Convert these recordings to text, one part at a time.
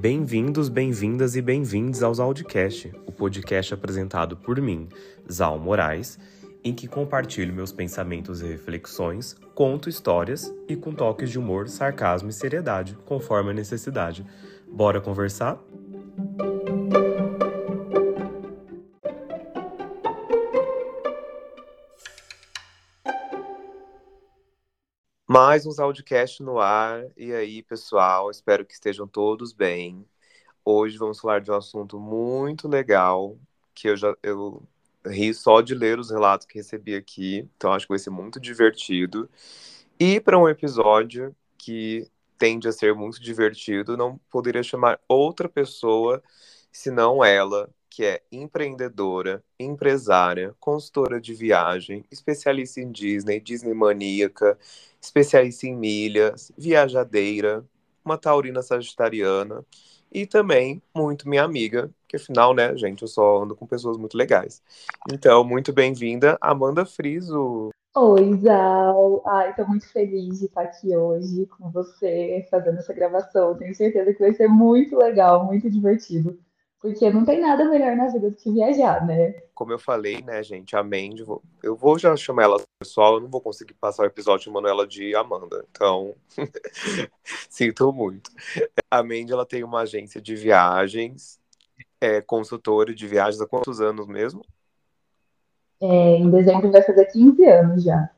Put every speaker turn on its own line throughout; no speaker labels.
Bem-vindos, bem-vindas e bem-vindos aos Audicast, o podcast apresentado por mim, Zal Moraes, em que compartilho meus pensamentos e reflexões, conto histórias e com toques de humor, sarcasmo e seriedade, conforme a necessidade. Bora conversar? Mais uns audiocast no ar. E aí, pessoal, espero que estejam todos bem. Hoje vamos falar de um assunto muito legal, que eu já eu ri só de ler os relatos que recebi aqui, então acho que vai ser muito divertido. E para um episódio que tende a ser muito divertido, não poderia chamar outra pessoa senão ela, que é empreendedora, empresária, consultora de viagem, especialista em Disney, Disney maníaca, especialista em milhas, viajadeira, uma taurina sagitariana e também muito minha amiga, que afinal, né, gente, eu só ando com pessoas muito legais. Então, muito bem-vinda, Amanda Friso.
Oi, Zal. Ai, tô muito feliz de estar aqui hoje com você, fazendo essa gravação. Tenho certeza que vai ser muito legal, muito divertido. Porque não tem nada melhor na vida do que viajar, né?
Como eu falei, né, gente, a Mandy, eu vou já chamar ela pessoal, eu não vou conseguir passar o episódio chamando ela de Amanda, então sinto muito. A Mandy, ela tem uma agência de viagens, é consultora de viagens há quantos anos mesmo?
É, em dezembro vai fazer 15 anos já.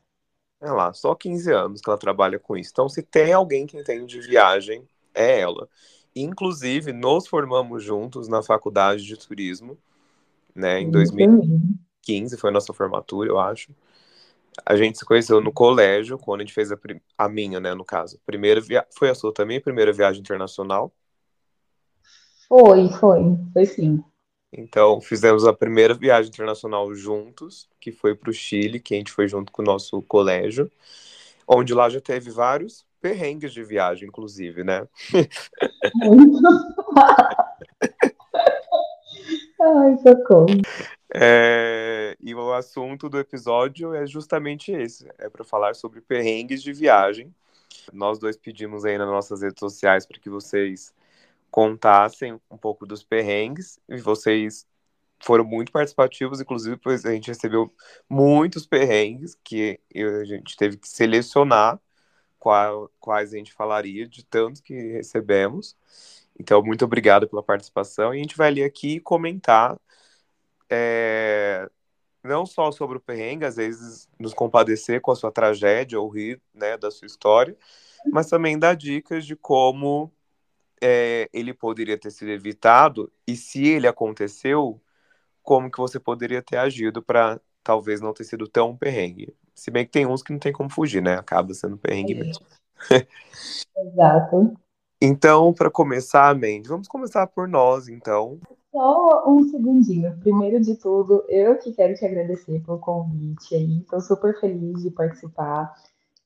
É lá, só 15 anos que ela trabalha com isso. Então, se tem alguém que entende de viagem, é ela. Inclusive, nos formamos juntos na faculdade de turismo, né? Em 2015 foi a nossa formatura, eu acho. A gente se conheceu no colégio, quando a gente fez a, a minha, né, no caso. Primeira via... Foi a sua também, a primeira viagem internacional?
Foi, foi, foi sim.
Então, fizemos a primeira viagem internacional juntos, que foi para o Chile, que a gente foi junto com o nosso colégio, onde lá já teve vários perrengues de viagem, inclusive, né?
Ai, socorro.
É, e o assunto do episódio é justamente esse: é para falar sobre perrengues de viagem. Nós dois pedimos aí nas nossas redes sociais para que vocês contassem um pouco dos perrengues e vocês foram muito participativos, inclusive, pois a gente recebeu muitos perrengues que a gente teve que selecionar qual, quais a gente falaria, de tantos que recebemos. Então, muito obrigado pela participação. E a gente vai ler aqui e comentar é, não só sobre o perrengue, às vezes nos compadecer com a sua tragédia ou rir né, da sua história, mas também dar dicas de como é, ele poderia ter sido evitado e se ele aconteceu, como que você poderia ter agido para talvez não ter sido tão perrengue. Se bem que tem uns que não tem como fugir, né? Acaba sendo perrengue é. mesmo.
Exato.
Então, para começar, Mandy, vamos começar por nós, então.
Só um segundinho. Primeiro de tudo, eu que quero te agradecer pelo convite aí. Estou super feliz de participar.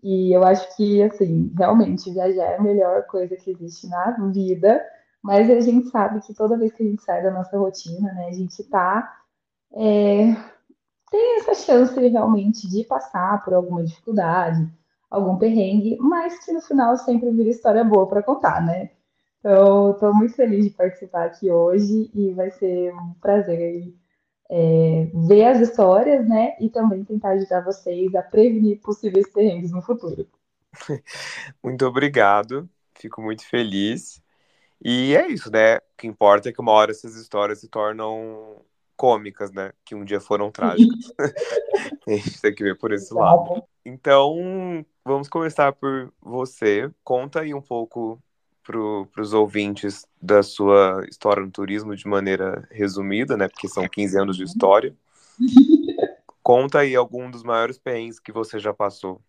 E eu acho que, assim, realmente viajar é a melhor coisa que existe na vida. Mas a gente sabe que toda vez que a gente sai da nossa rotina, né, a gente tá é, tem essa chance realmente de passar por alguma dificuldade, algum perrengue, mas que no final sempre vira história boa para contar, né? Então, estou muito feliz de participar aqui hoje e vai ser um prazer é, ver as histórias, né? E também tentar ajudar vocês a prevenir possíveis perrengues no futuro.
Muito obrigado, fico muito feliz. E é isso, né? O que importa é que uma hora essas histórias se tornam cômicas, né? Que um dia foram trágicas. a gente tem que ver por esse lado. Então, vamos começar por você. Conta aí um pouco para os ouvintes da sua história no turismo de maneira resumida, né? Porque são 15 anos de história. Conta aí algum dos maiores perrengues que você já passou.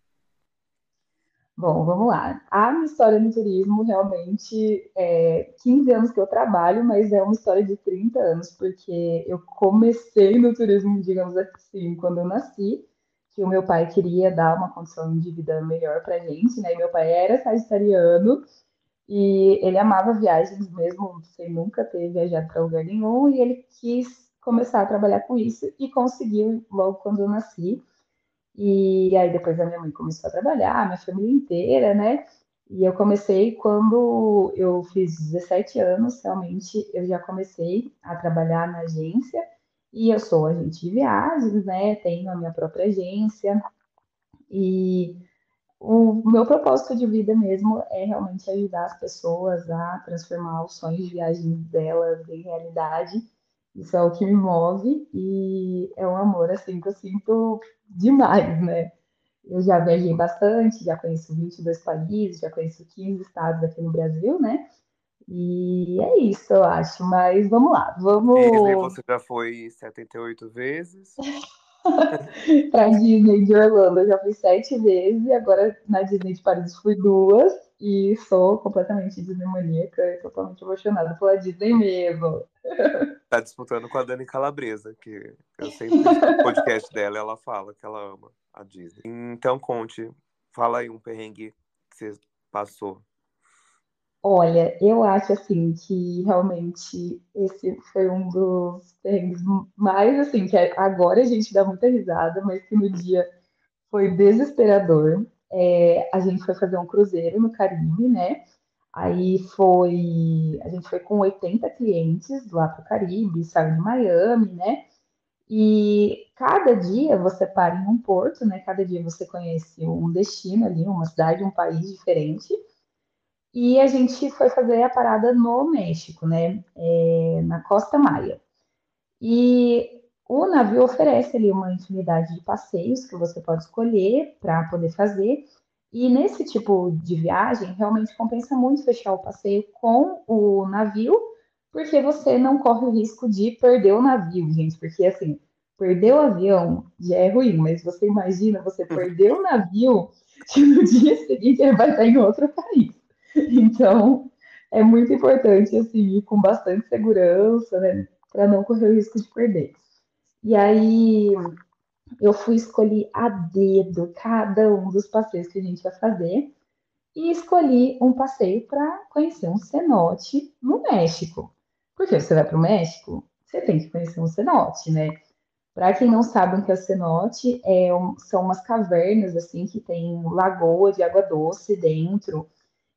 Bom, vamos lá. A minha história no turismo realmente é 15 anos que eu trabalho, mas é uma história de 30 anos, porque eu comecei no turismo, digamos assim, quando eu nasci, que o meu pai queria dar uma condição de vida melhor pra gente, né? E meu pai era sagitariano e ele amava viagens mesmo sem nunca ter viajado para lugar nenhum, e ele quis começar a trabalhar com isso e conseguiu logo quando eu nasci. E aí depois a minha mãe começou a trabalhar, a minha família inteira, né? E eu comecei quando eu fiz 17 anos, realmente eu já comecei a trabalhar na agência e eu sou agente de viagens, né? Tenho a minha própria agência e o meu propósito de vida mesmo é realmente ajudar as pessoas a transformar os sonhos de viagem delas em realidade. Isso é o que me move e é um amor assim que eu sinto demais, né? Eu já viajei bastante, já conheço 22 países, já conheço 15 estados aqui no Brasil, né? E é isso, eu acho. Mas vamos lá, vamos.
Disney você já foi 78 vezes.
pra Disney de Orlando eu já fui sete vezes, agora na Disney de Paris fui duas, e sou completamente Disney maníaca e totalmente apaixonada pela Disney mesmo.
Tá disputando com a Dani Calabresa, que eu sempre no podcast dela ela fala que ela ama a Disney. Então conte, fala aí um perrengue que você passou.
Olha, eu acho assim que realmente esse foi um dos perrengues mais assim, que agora a gente dá muita risada, mas que no dia foi desesperador. É, a gente foi fazer um cruzeiro no Caribe, né? Aí foi, a gente foi com 80 clientes lá para o Caribe, saiu de Miami, né? E cada dia você para em um porto, né? Cada dia você conhece um destino ali, uma cidade, um país diferente. E a gente foi fazer a parada no México, né? É, na Costa Maia. E o navio oferece ali uma infinidade de passeios que você pode escolher para poder fazer. E nesse tipo de viagem, realmente compensa muito fechar o passeio com o navio, porque você não corre o risco de perder o navio, gente. Porque assim, perder o avião já é ruim, mas você imagina você perder o navio que no dia seguinte ele vai estar em outro país. Então, é muito importante assim ir com bastante segurança, né, para não correr o risco de perder. E aí eu fui escolher a dedo cada um dos passeios que a gente vai fazer e escolhi um passeio para conhecer um cenote no México. Porque você vai para o México, você tem que conhecer um cenote, né? Para quem não sabe o que é cenote, é um, são umas cavernas assim que tem lagoa de água doce dentro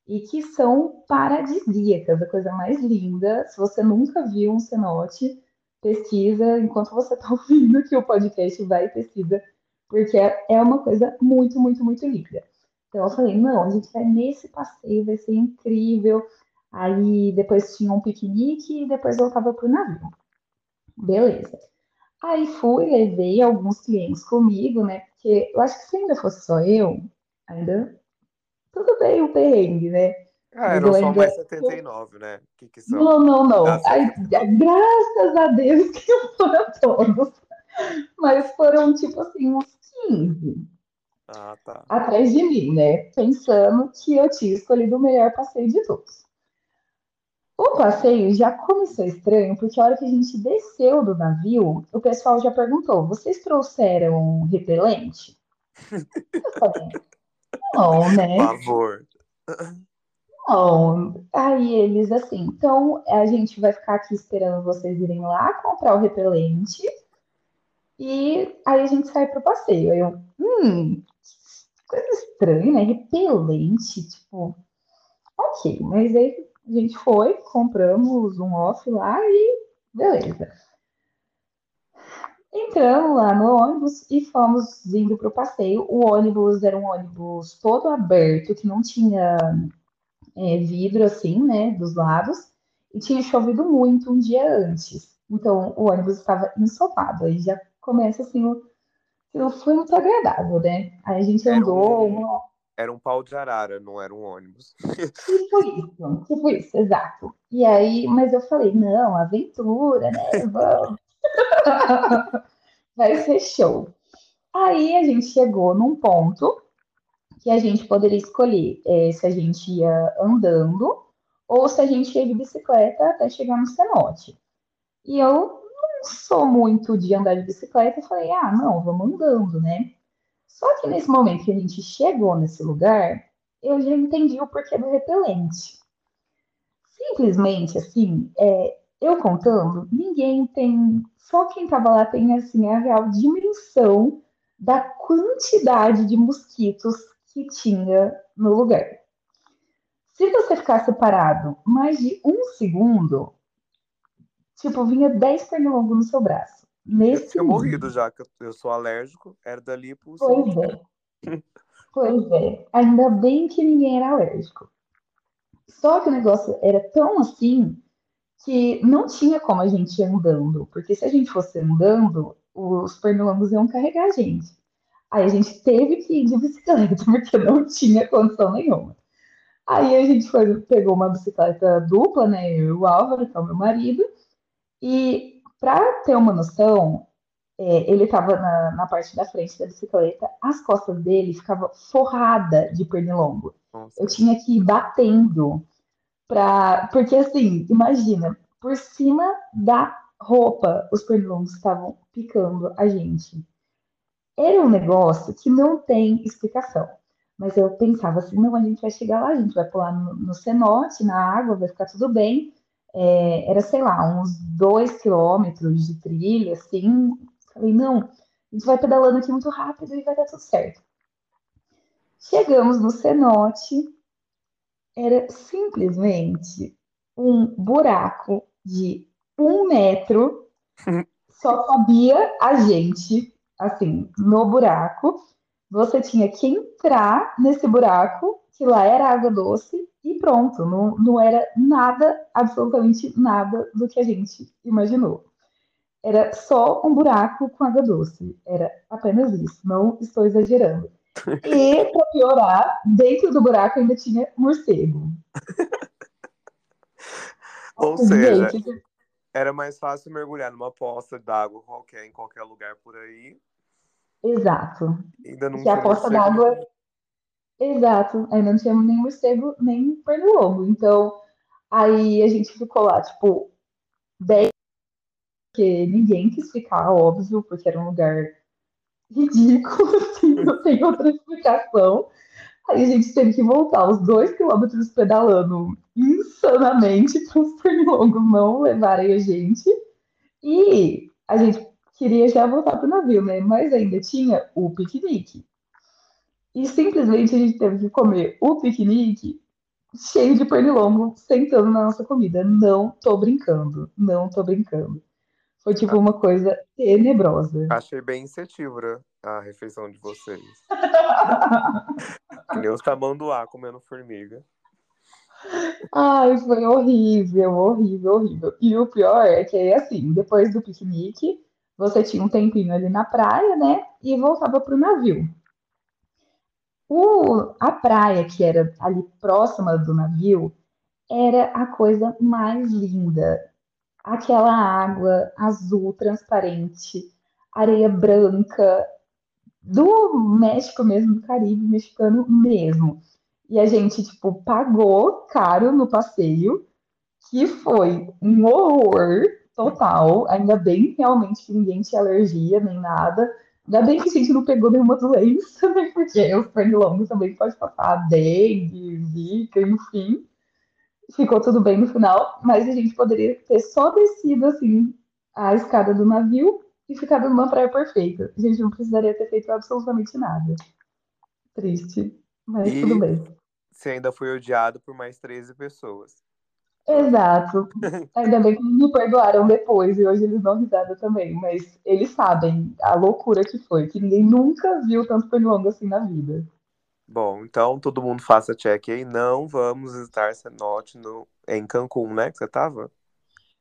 e que são paradisíacas, a coisa mais linda. Se você nunca viu um cenote, pesquisa enquanto você está ouvindo aqui o podcast, vai e pesquisa, porque é uma coisa muito, muito, muito linda. Então eu falei, não, a gente vai nesse passeio, vai ser incrível. Aí depois tinha um piquenique e depois voltava para o navio. Beleza. Aí fui, levei alguns clientes comigo, né? Porque eu acho que se ainda fosse só eu, ainda tudo bem o perrengue, né?
Ah, eram só mais 79, né? Que que são?
Não, não, não. Ai, graças a Deus que foram todos. Mas foram, tipo assim, uns 15.
Ah, tá.
Atrás de mim, né? Pensando que eu tinha escolhido o melhor passeio de todos. O passeio já começou estranho, porque a hora que a gente desceu do navio, o pessoal já perguntou: vocês trouxeram repelente? Eu falei, não, né?
Por favor.
Não. Aí eles assim, então a gente vai ficar aqui esperando vocês irem lá comprar o repelente e aí a gente sai pro passeio. Aí eu, hum, coisa estranha, né? Repelente, tipo, ok, mas aí a gente foi, compramos um off lá e beleza. Entramos lá no ônibus e fomos indo para o passeio. O ônibus era um ônibus todo aberto, que não tinha é, vidro assim, né, dos lados, e tinha chovido muito um dia antes. Então o ônibus estava ensopado. Aí já começa assim, não foi muito agradável, né? Aí a gente andou.
Era um, uma... era um pau de arara, não era um ônibus.
Tipo isso, tipo isso, exato. E aí, mas eu falei, não, aventura, né? Vamos. Vai ser show. Aí a gente chegou num ponto que a gente poderia escolher é, se a gente ia andando ou se a gente ia de bicicleta até chegar no cenote. E eu não sou muito de andar de bicicleta, eu falei, ah, não, vamos andando, né? Só que nesse momento que a gente chegou nesse lugar, eu já entendi o porquê do repelente. Simplesmente, assim, é, eu contando, ninguém tem, só quem estava lá tem assim a real dimensão da quantidade de mosquitos que tinha no lugar. Se você ficasse parado mais de um segundo, tipo, vinha 10 pernilongos no seu braço. Nesse
eu tinha morrido já, que eu sou alérgico, era dali pro
Pois é. pois é. Ainda bem que ninguém era alérgico. Só que o negócio era tão assim que não tinha como a gente ir andando, porque se a gente fosse andando, os pernilongos iam carregar a gente. Aí a gente teve que ir de bicicleta, porque não tinha condição nenhuma. Aí a gente foi, pegou uma bicicleta dupla, né? Eu e o Álvaro, que é o meu marido, e para ter uma noção, é, ele estava na, na, parte da frente da bicicleta, as costas dele ficavam forrada de pernilongo. Nossa. Eu tinha que ir batendo pra. Porque assim, imagina, por cima da roupa, os pernilongos estavam picando a gente. Era um negócio que não tem explicação. Mas eu pensava assim, não, a gente vai chegar lá, a gente vai pular no, no cenote, na água, vai ficar tudo bem. É, era, sei lá, uns dois quilômetros de trilha, assim. Falei, não, a gente vai pedalando aqui muito rápido e vai dar tudo certo. Chegamos no cenote, era simplesmente um buraco de um metro, só cabia a gente, assim, no buraco. Você tinha que entrar nesse buraco, que lá era água doce, e pronto, não, não era nada, absolutamente nada do que a gente imaginou. Era só um buraco com água doce. Era apenas isso, não estou exagerando. E, para piorar, dentro do buraco ainda tinha morcego.
Ou seja, gente, era mais fácil mergulhar numa poça d'água qualquer, em qualquer lugar por aí.
Exato.
Ainda não
que a poça d'água. Exato. Ainda não tinha nem morcego, nem pernilongo. Então, aí a gente ficou lá, tipo, 10 porque ninguém quis ficar, óbvio, porque era um lugar ridículo, assim, não tem outra explicação. Aí a gente teve que voltar os dois quilômetros pedalando insanamente para os pernilongos não levarem a gente. E a gente queria já voltar para o navio, né? Mas ainda tinha o piquenique. E simplesmente a gente teve que comer o piquenique cheio de pernilongo sentando na nossa comida. Não tô brincando, não tô brincando. Foi tipo uma coisa tenebrosa.
Achei bem incentiva a refeição de vocês. que nem os tamanduá comendo formiga.
Ai, foi horrível, horrível, horrível. E o pior é que, assim, depois do piquenique, você tinha um tempinho ali na praia, né? E voltava navio. O, a praia, que era ali próxima do navio, era a coisa mais linda aquela água azul transparente, areia branca do México mesmo, do Caribe mexicano mesmo. E a gente, tipo, pagou caro no passeio, que foi um horror total. Ainda bem realmente que ninguém tinha alergia nem nada. Ainda bem que a gente não pegou nenhuma doença, né? Porque os pernilongos também pode passar dengue, zika, enfim ficou tudo bem no final, mas a gente poderia ter só descido assim a escada do navio e ficado numa praia perfeita. A gente não precisaria ter feito absolutamente nada. Triste, mas e tudo bem.
Você ainda foi odiado por mais 13 pessoas.
Exato. Ainda bem que me perdoaram depois e hoje eles dão risada também, mas eles sabem a loucura que foi, que ninguém nunca viu tanto pernilongo assim na vida.
Bom, então todo mundo faça check aí. Não vamos estar cenote no, em Cancún, né? Que você tava?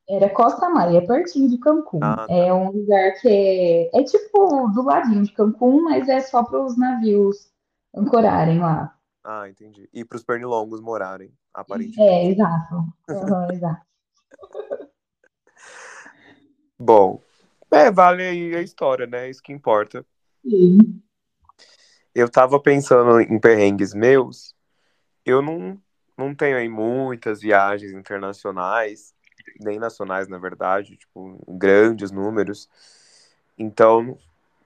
Era Costa Maia, é pertinho de Cancún. Ah, tá. É um lugar que é, é tipo do ladinho de Cancún, mas é só para os navios ancorarem lá.
Ah, entendi. E para os pernilongos morarem, aparentemente.
É, exato. Uhum, exato.
Bom, é, vale aí a história, né? Isso que importa.
Sim
eu tava pensando em perrengues meus, eu não, não tenho aí muitas viagens internacionais, nem nacionais, na verdade, tipo, grandes números. Então,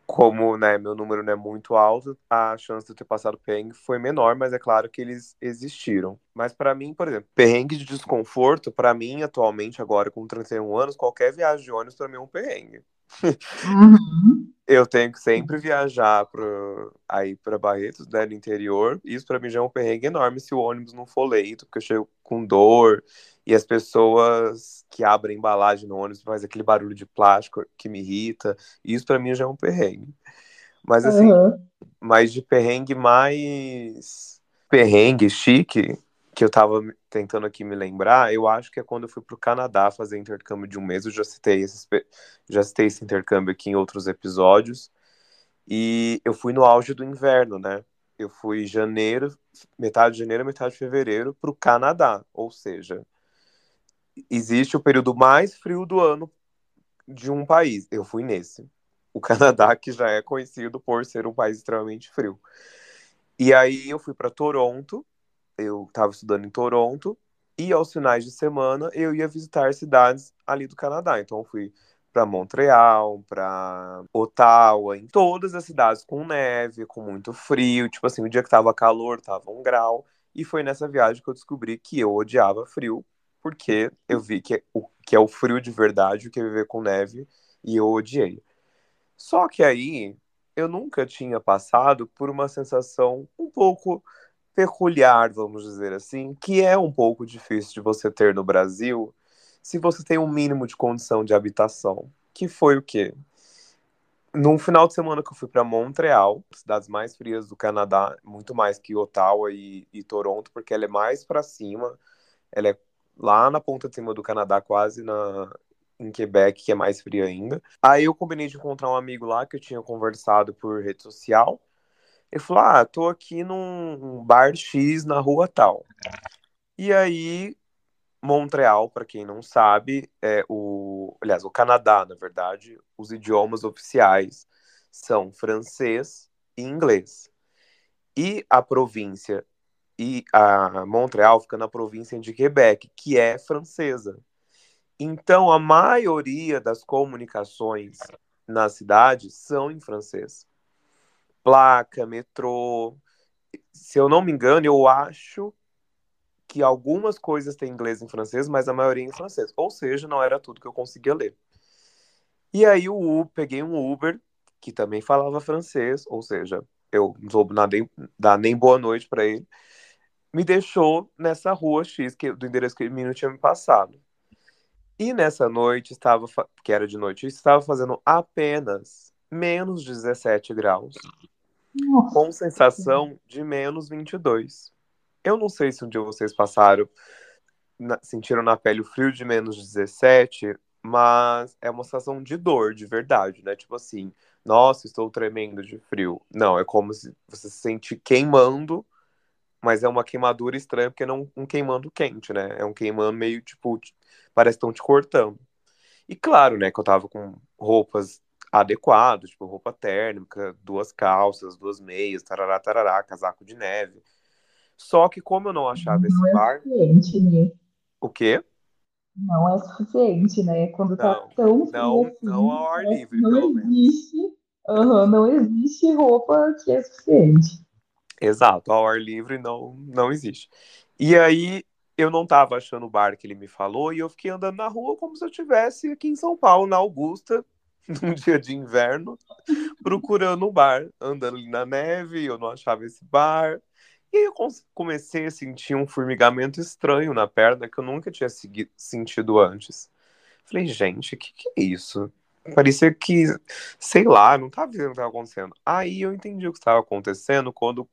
como né, meu número não é muito alto, a chance de eu ter passado perrengue foi menor, mas é claro que eles existiram. Mas para mim, por exemplo, perrengue de desconforto, para mim, atualmente, agora com 31 anos, qualquer viagem de ônibus para mim é um perrengue.
Uhum.
Eu tenho que sempre viajar pro, aí para Barretos, né, no interior. Isso para mim já é um perrengue enorme se o ônibus não for leito, porque eu chego com dor e as pessoas que abrem embalagem no ônibus faz aquele barulho de plástico que me irrita. Isso para mim já é um perrengue. Mas assim,
Uhum.
mais de perrengue mais perrengue chique que eu tava tentando aqui me lembrar, eu acho que é quando eu fui pro Canadá fazer intercâmbio de um mês. Eu já citei esse, já citei esse intercâmbio aqui em outros episódios. E eu fui no auge do inverno, né? Eu fui janeiro, metade de janeiro, metade de fevereiro, pro Canadá. Ou seja, existe o período mais frio do ano de um país. Eu fui nesse. O Canadá, que já é conhecido por ser um país extremamente frio. E aí eu fui para Toronto, eu estava estudando em Toronto, e aos finais de semana eu ia visitar cidades ali do Canadá. Então eu fui para Montreal, para Ottawa, em todas as cidades com neve, com muito frio. Tipo assim, o dia que tava calor, tava um grau. E foi nessa viagem que eu descobri que eu odiava frio, porque eu vi que, o, que é o frio de verdade, o que é viver com neve, e eu odiei. Só que aí eu nunca tinha passado por uma sensação um pouco peculiar, vamos dizer assim, que é um pouco difícil de você ter no Brasil se você tem um mínimo de condição de habitação. Que foi o quê? Num final de semana que eu fui para Montreal, cidades mais frias do Canadá, muito mais que Ottawa e, e Toronto, porque ela é mais para cima, ela é lá na ponta de cima do Canadá, quase na, em Quebec, que é mais frio ainda. Aí eu combinei de encontrar um amigo lá que eu tinha conversado por rede social. Ele falou: Ah, tô aqui num bar X na rua tal. E aí, Montreal, para quem não sabe, é o. Aliás, o Canadá, na verdade, os idiomas oficiais são francês e inglês. E a província e a Montreal fica na província de Quebec, que é francesa. Então, a maioria das comunicações na cidade são em francês. Placa, metrô. Se eu não me engano, eu acho que algumas coisas têm inglês e francês, mas a maioria em francês. Ou seja, não era tudo que eu conseguia ler. E aí eu peguei um Uber que também falava francês, ou seja, eu não soube nem, dar nem boa noite para ele. Me deixou nessa rua X que, do endereço que o menino tinha me passado. E nessa noite estava, que era de noite, estava fazendo apenas menos 17 graus,
Nossa.
com sensação de menos 22. Eu não sei se um dia vocês passaram, na, sentiram na pele o frio de menos 17, mas é uma sensação de dor, de verdade, né? Tipo assim, nossa, estou tremendo de frio. Não, é como se você se sente queimando, mas é uma queimadura estranha, porque não um queimando quente, né? É um queimando meio, tipo, parece que estão te cortando. E claro, né, que eu tava com roupas adequadas, tipo roupa térmica, duas calças, duas meias, tarará, tarará, casaco de neve. Só que como eu não achava
não
esse
é
bar...
Suficiente, né?
O quê?
Não é suficiente, né? Quando tá
Não,
tão frio
não,
assim,
não ao ar livre,
não
pelo menos.
existe, não existe roupa que é suficiente.
Exato, ao ar livre não, não existe. E aí eu não tava achando o bar que ele me falou e eu fiquei andando na rua como se eu estivesse aqui em São Paulo, na Augusta, num dia de inverno, procurando um bar, andando ali na neve, eu não achava esse bar. E aí eu comecei a sentir um formigamento estranho na perna que eu nunca tinha sentido antes. Falei, gente, o que, que é isso? Parecia que, sei lá, não estava vendo o que estava acontecendo. Aí eu entendi o que estava acontecendo quando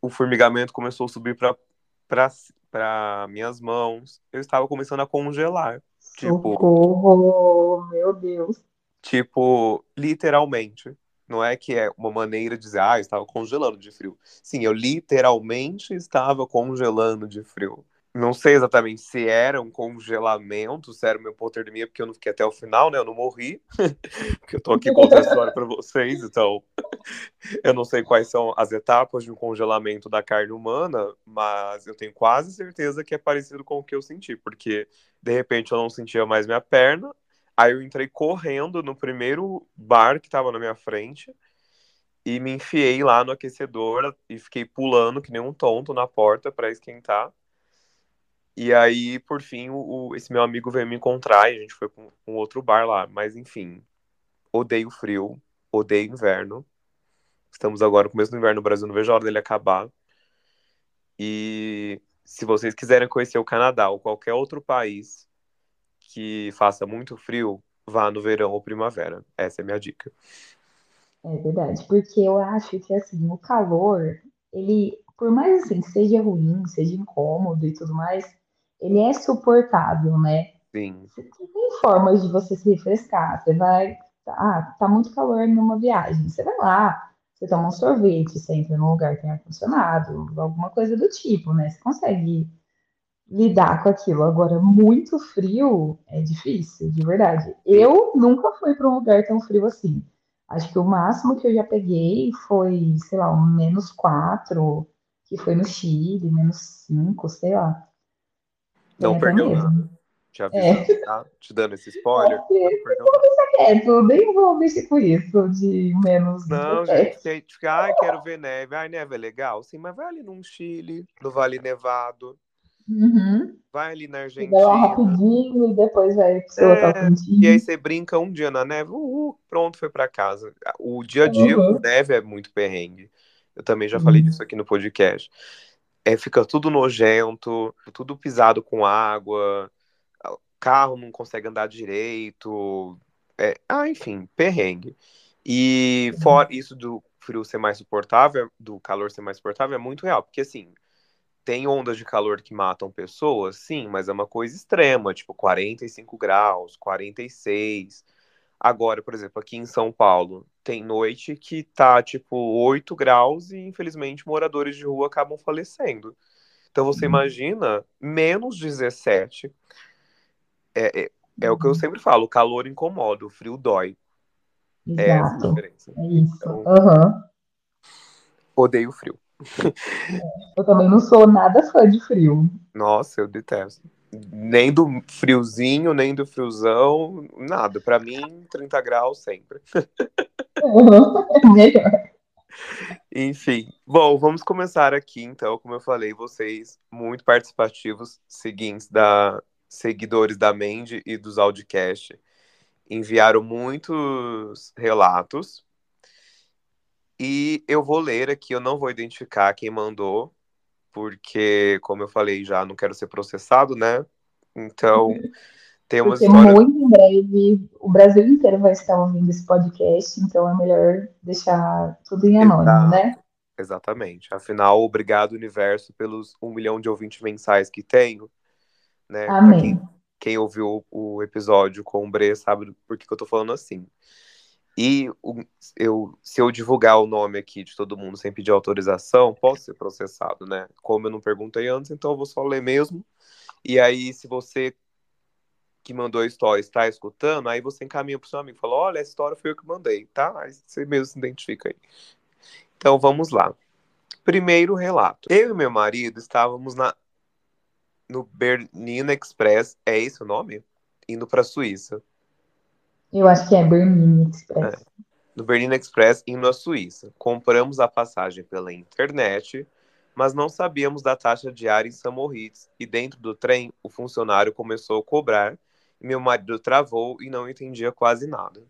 o formigamento começou a subir para minhas mãos. Eu estava começando a congelar.
Socorro, meu Deus.
Tipo, literalmente. Não é que é uma maneira de dizer, ah, eu estava congelando de frio. Sim, eu literalmente estava congelando de frio. Não sei exatamente se era um congelamento, se era uma hipotermia, porque eu não fiquei até o final, né? Eu não morri. porque eu tô aqui contando a história para vocês, então eu não sei quais são as etapas de um congelamento da carne humana, mas eu tenho quase certeza que é parecido com o que eu senti, porque de repente eu não sentia mais minha perna, aí eu entrei correndo no primeiro bar que tava na minha frente e me enfiei lá no aquecedor e fiquei pulando que nem um tonto na porta para esquentar. E aí, por fim, o, o, esse meu amigo veio me encontrar e a gente foi com um outro bar lá. Mas, enfim, odeio frio, odeio inverno. Estamos agora no começo do inverno no Brasil, não vejo a hora dele acabar. E se vocês quiserem conhecer o Canadá ou qualquer outro país que faça muito frio, vá no verão ou primavera. Essa é a minha dica.
É verdade, porque eu acho que assim, o calor, ele, por mais assim, seja ruim, seja incômodo e tudo mais, ele é suportável, né?
Sim.
Tem formas de você se refrescar. Você vai, ah, tá muito calor numa viagem. Você vai lá, você toma um sorvete, você entra num lugar que tem ar-condicionado, alguma coisa do tipo, né? Você consegue lidar com aquilo. Agora, muito frio é difícil, de verdade. Eu nunca fui para um lugar tão frio assim. Acho que o máximo que eu já peguei foi, sei lá, um menos 4, que foi no Chile, menos 5, sei lá.
Não perdeu nada. Já vi, é. tá? Te dando esse spoiler.
É, não deixa quieto, nem vou mexer com isso de menos.
Não, gente, gente fica, ai, quero ver neve. Ai, neve é legal. Sim, mas vai ali num Chile, no Vale Nevado.
Uhum.
Vai ali na Argentina.
Vai lá rapidinho e depois vai pro seu é,
E aí você brinca um dia na neve, uhul, pronto, foi para casa. O dia a dia uhum. com neve é muito perrengue. Eu também já falei uhum. disso aqui no podcast. É, fica tudo nojento, tudo pisado com água, carro não consegue andar direito. É, ah, enfim, perrengue. E uhum. fora isso do frio ser mais suportável, do calor ser mais suportável, é muito real. Porque assim, tem ondas de calor que matam pessoas, sim, mas é uma coisa extrema, tipo 45 graus, 46. Agora, por exemplo, aqui em São Paulo, tem noite que tá tipo 8 graus e infelizmente moradores de rua acabam falecendo. Então você uhum. imagina menos 17. É, é, é o que eu uhum. sempre falo, o calor incomoda, o frio dói.
Exato. É essa a diferença. É isso. Então, uhum.
Odeio frio.
Eu também não sou nada fã de frio.
Nossa, eu detesto. Nem do friozinho, nem do friozão, nada. Para mim, 30 graus sempre.
Uhum, melhor.
Enfim, bom, vamos começar aqui, então, como eu falei, vocês muito participativos, seguintes da seguidores da Mandy e dos Audicast, enviaram muitos relatos e eu vou ler aqui, eu não vou identificar quem mandou, porque, como eu falei já, não quero ser processado, né? Então, tem uma
porque história... muito em breve o Brasil inteiro vai estar ouvindo esse podcast, então é melhor deixar tudo em anônimo, Exato. né?
Exatamente. Afinal, obrigado, universo, pelos um milhão de ouvintes mensais que tenho. Né?
Amém. Quem,
quem, ouviu o episódio com o Bre sabe por que, que eu tô falando assim. E eu, se eu divulgar o nome aqui de todo mundo sem pedir autorização, posso ser processado, né? Como eu não perguntei antes, então eu vou só ler mesmo. E aí, se você que mandou a história está escutando, aí você encaminha para o seu amigo, fala, olha, a história foi eu que mandei, tá? Aí você mesmo se identifica aí. Então, vamos lá. Primeiro relato. Eu e meu marido estávamos na no Bernina Express, é esse o nome? Indo para a Suíça.
Eu acho que é Bernina Express. É.
No Bernina Express, indo à Suíça. Compramos a passagem pela internet, mas não sabíamos da taxa diária em São Moritz. E dentro do trem, o funcionário começou a cobrar. E meu marido travou e não entendia quase nada.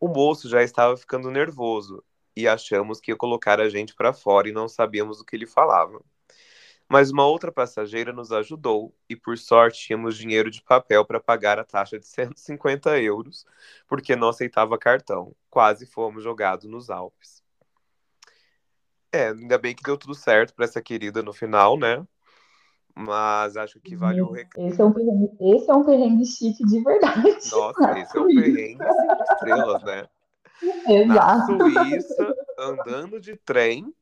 O moço já estava ficando nervoso e achamos que ia colocar a gente para fora e não sabíamos o que ele falava. Mas uma outra passageira nos ajudou e, por sorte, tínhamos dinheiro de papel para pagar a taxa de 150 euros, porque não aceitava cartão. Quase fomos jogados nos Alpes. É, ainda bem que deu tudo certo para essa querida no final, né? Mas acho que vale o
recado. Esse é um perrengue, esse é um perrengue chique de verdade.
Nossa, esse é um perrengue cinco estrelas, né?
Exato.
Na Suíça, andando de trem,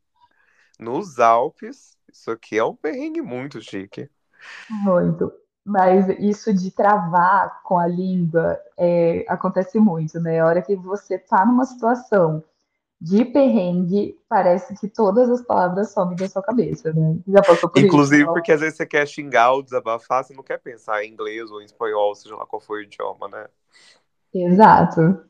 nos Alpes, isso aqui é um perrengue muito chique.
Muito. Mas isso de travar com a língua é, acontece muito, né? A hora que você tá numa situação de perrengue, parece que todas as palavras somem da sua cabeça, né? Já passou por
Inclusive
isso,
porque às vezes você quer xingar ou desabafar, você não quer pensar em inglês ou em espanhol, seja lá qual for o idioma, né?
Exato.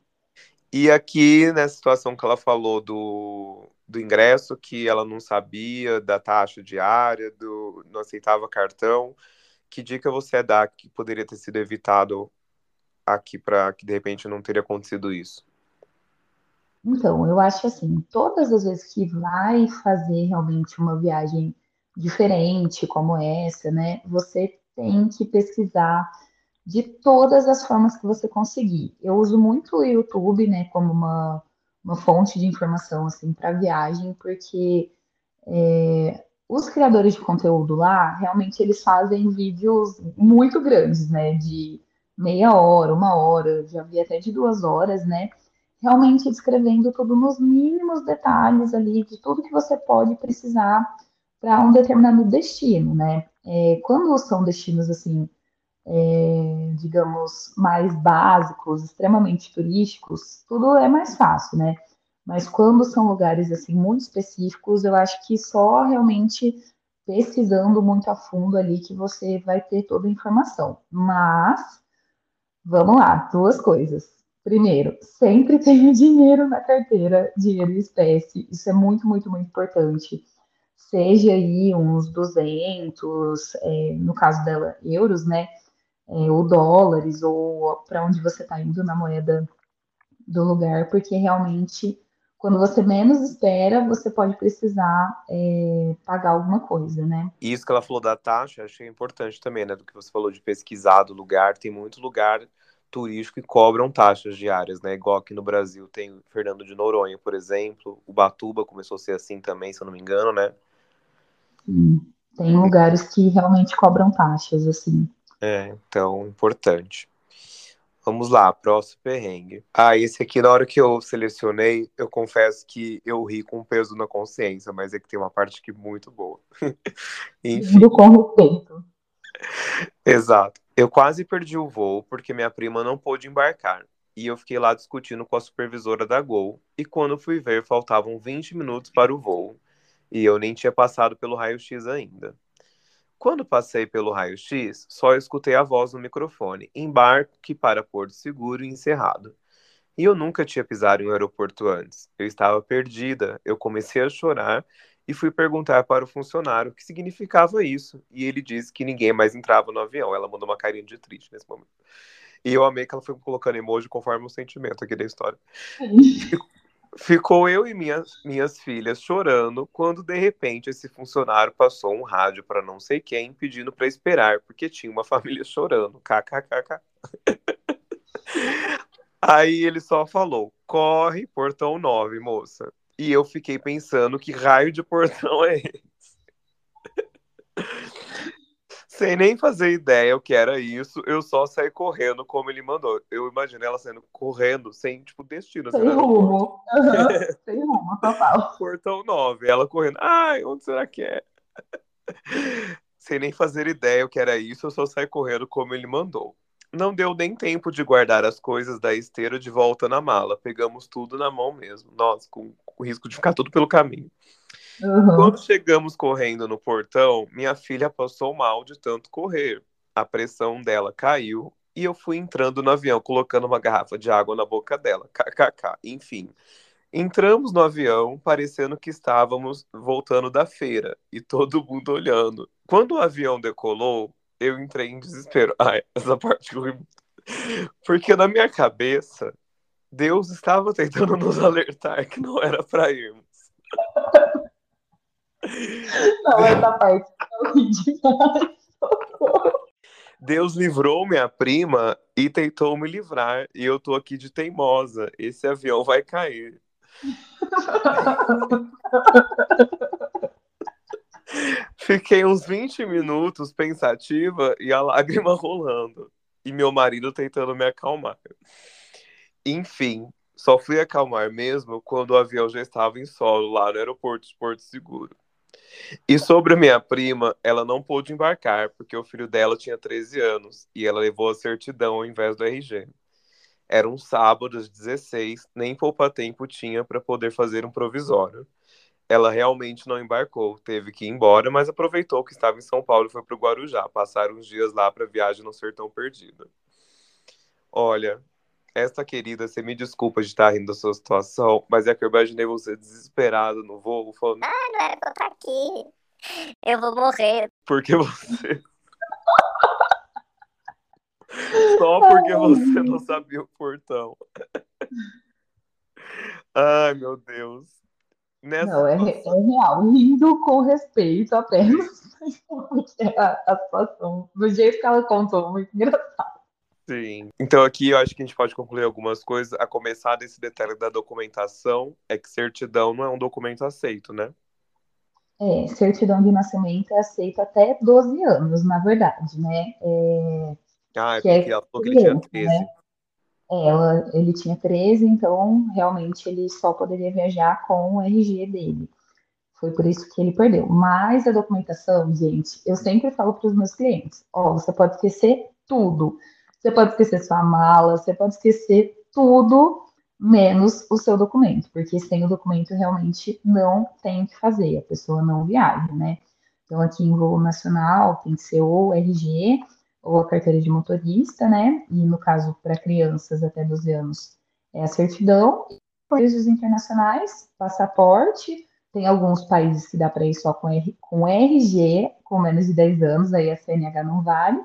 E aqui, nessa situação que ela falou do, do ingresso, que ela não sabia da taxa diária, do, não aceitava cartão, que dica você dá que poderia ter sido evitado aqui para que de repente não teria acontecido isso?
Então, eu acho assim, todas as vezes que vai fazer realmente uma viagem diferente como essa, né, você tem que pesquisar de todas as formas que você conseguir. Eu uso muito o YouTube, né, como uma, uma fonte de informação assim para viagem, porque é, os criadores de conteúdo lá, realmente eles fazem vídeos muito grandes, né, de meia hora, uma hora, já vi até de duas horas, né, realmente descrevendo tudo nos mínimos detalhes ali de tudo que você pode precisar para um determinado destino, né? É, quando são destinos assim é, digamos, mais básicos, extremamente turísticos, tudo é mais fácil, né? Mas quando são lugares assim muito específicos, eu acho que só realmente pesquisando muito a fundo ali que você vai ter toda a informação. Mas vamos lá, duas coisas. Primeiro, sempre tenha dinheiro na carteira, dinheiro em espécie. Isso é muito, muito, muito importante. Seja aí uns 200, é, no caso dela, euros, né? É, ou dólares, ou para onde você está indo na moeda do lugar, porque realmente, quando você menos espera, você pode precisar é, pagar alguma coisa, né?
Isso que ela falou da taxa, achei importante também, né? Do que você falou de pesquisar do lugar, tem muito lugar turístico que cobram taxas diárias, né? Igual aqui no Brasil tem Fernando de Noronha, por exemplo, o Batuba começou a ser assim também, se eu não me engano, né?
Sim. Tem lugares que realmente cobram taxas, assim.
É, então, importante. Vamos lá, próximo perrengue. Ah, esse aqui, na hora que eu selecionei, eu confesso que eu ri com peso na consciência, mas é que tem uma parte aqui muito boa.
Enfim. Do com respeito.
Exato. Eu quase perdi o voo porque minha prima não pôde embarcar. E eu fiquei lá discutindo com a supervisora da Gol. E quando fui ver, faltavam 20 minutos para o voo. E eu nem tinha passado pelo raio-x ainda. Quando passei pelo raio-x, só escutei a voz no microfone: embarque para Porto Seguro e encerrado. E eu nunca tinha pisado em um aeroporto antes. Eu estava perdida, eu comecei a chorar e fui perguntar para o funcionário o que significava isso. E ele disse que ninguém mais entrava no avião. Ela mandou uma carinha de triste nesse momento. E eu amei que ela foi colocando emoji conforme o sentimento aqui da história. Ficou eu e minhas, minhas filhas chorando quando de repente esse funcionário passou um rádio para não sei quem pedindo para esperar porque tinha uma família chorando. KKKK. Aí ele só falou: corre, portão 9, moça. E eu fiquei pensando que raio de portão é esse? Sem nem fazer ideia o que era isso, eu só saí correndo como ele mandou. Eu imaginei ela saindo correndo, sem, tipo, destino.
Sem assim, rumo. Uhum. sem rumo, total.
Portão 9, ela correndo. Ai, onde será que é? sem nem fazer ideia o que era isso, eu só saí correndo como ele mandou. Não deu nem tempo de guardar as coisas da esteira de volta na mala. Pegamos tudo na mão mesmo. Nossa, com, com risco de ficar tudo pelo caminho. Uhum. Quando chegamos correndo no portão, minha filha passou mal de tanto correr. A pressão dela caiu e eu fui entrando no avião, colocando uma garrafa de água na boca dela. KKK. Enfim. Entramos no avião, parecendo que estávamos voltando da feira e todo mundo olhando. Quando o avião decolou, eu entrei em desespero. Ai, essa parte ruim. Porque na minha cabeça, Deus estava tentando nos alertar que não era para irmos.
Não, essa parte demais.
Deus livrou minha prima e tentou me livrar. E eu tô aqui de teimosa. Esse avião vai cair. Fiquei uns 20 minutos pensativa e a lágrima rolando. E meu marido tentando me acalmar. Enfim, só fui acalmar mesmo quando o avião já estava em solo lá no aeroporto de Porto Seguro. E sobre minha prima, ela não pôde embarcar porque o filho dela tinha 13 anos e ela levou a certidão ao invés do RG. Era um sábado às 16, nem poupa-tempo tinha para poder fazer um provisório. Ela realmente não embarcou, teve que ir embora, mas aproveitou que estava em São Paulo e foi para o Guarujá, passar uns dias lá para a viagem não ser tão perdida. Olha, esta querida, você me desculpa de estar rindo da sua situação, mas é que eu imaginei você desesperado no voo, falando:
Ah, não era pra eu estar aqui. Eu vou morrer.
Porque você. Só porque você não sabia o portão. Ai, meu Deus. Nessa
Não, é,
situação-
é real. Rindo com respeito apenas. A, a situação, do jeito que ela contou, muito engraçado.
Sim. Então aqui eu acho que a gente pode concluir algumas coisas, a começar desse detalhe da documentação, é que certidão não é um documento aceito, né?
É, certidão de nascimento é aceita até 12 anos, na verdade, né? É,
Ah, é
que é
porque ela falou que ele tinha
criança,
13.
né? É, Ela, ele tinha 13, então realmente ele só poderia viajar com o RG dele. Foi por isso que ele perdeu. Mas a documentação, gente, eu sempre falo para os meus clientes: ó, você pode esquecer tudo. Você pode esquecer sua mala, você pode esquecer tudo, menos o seu documento, porque sem o documento realmente não tem o que fazer, a pessoa não viaja, né? Então, aqui em voo nacional tem que ser ou o RG ou a carteira de motorista, né? E no caso, para crianças até 12 anos, é a certidão. Países internacionais, passaporte. Tem alguns países que dá para ir só com, R, com RG, com menos de 10 anos, aí a CNH não vale.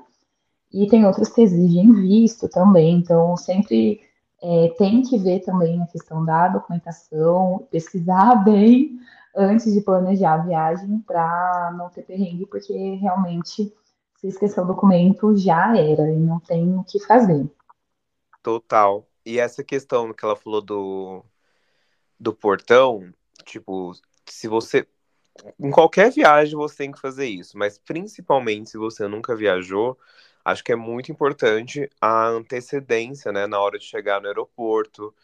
E tem outros que exigem visto também, então sempre é, tem que ver também a questão da documentação, pesquisar bem antes de planejar a viagem para não ter perrengue, porque realmente se esquecer o documento já era e não tem o que fazer.
Total. E essa questão que ela falou do, do portão, tipo, se você. Em qualquer viagem você tem que fazer isso, mas principalmente se você nunca viajou, acho que é muito importante a antecedência, né, na hora de chegar no aeroporto.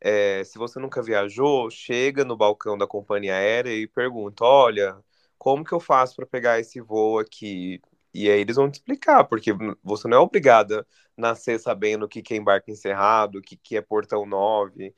É, se você nunca viajou, chega no balcão da companhia aérea e pergunta: Olha, como que eu faço para pegar esse voo aqui? E aí eles vão te explicar, porque você não é obrigada a nascer sabendo o que que é embarque encerrado, o que que é portão 9,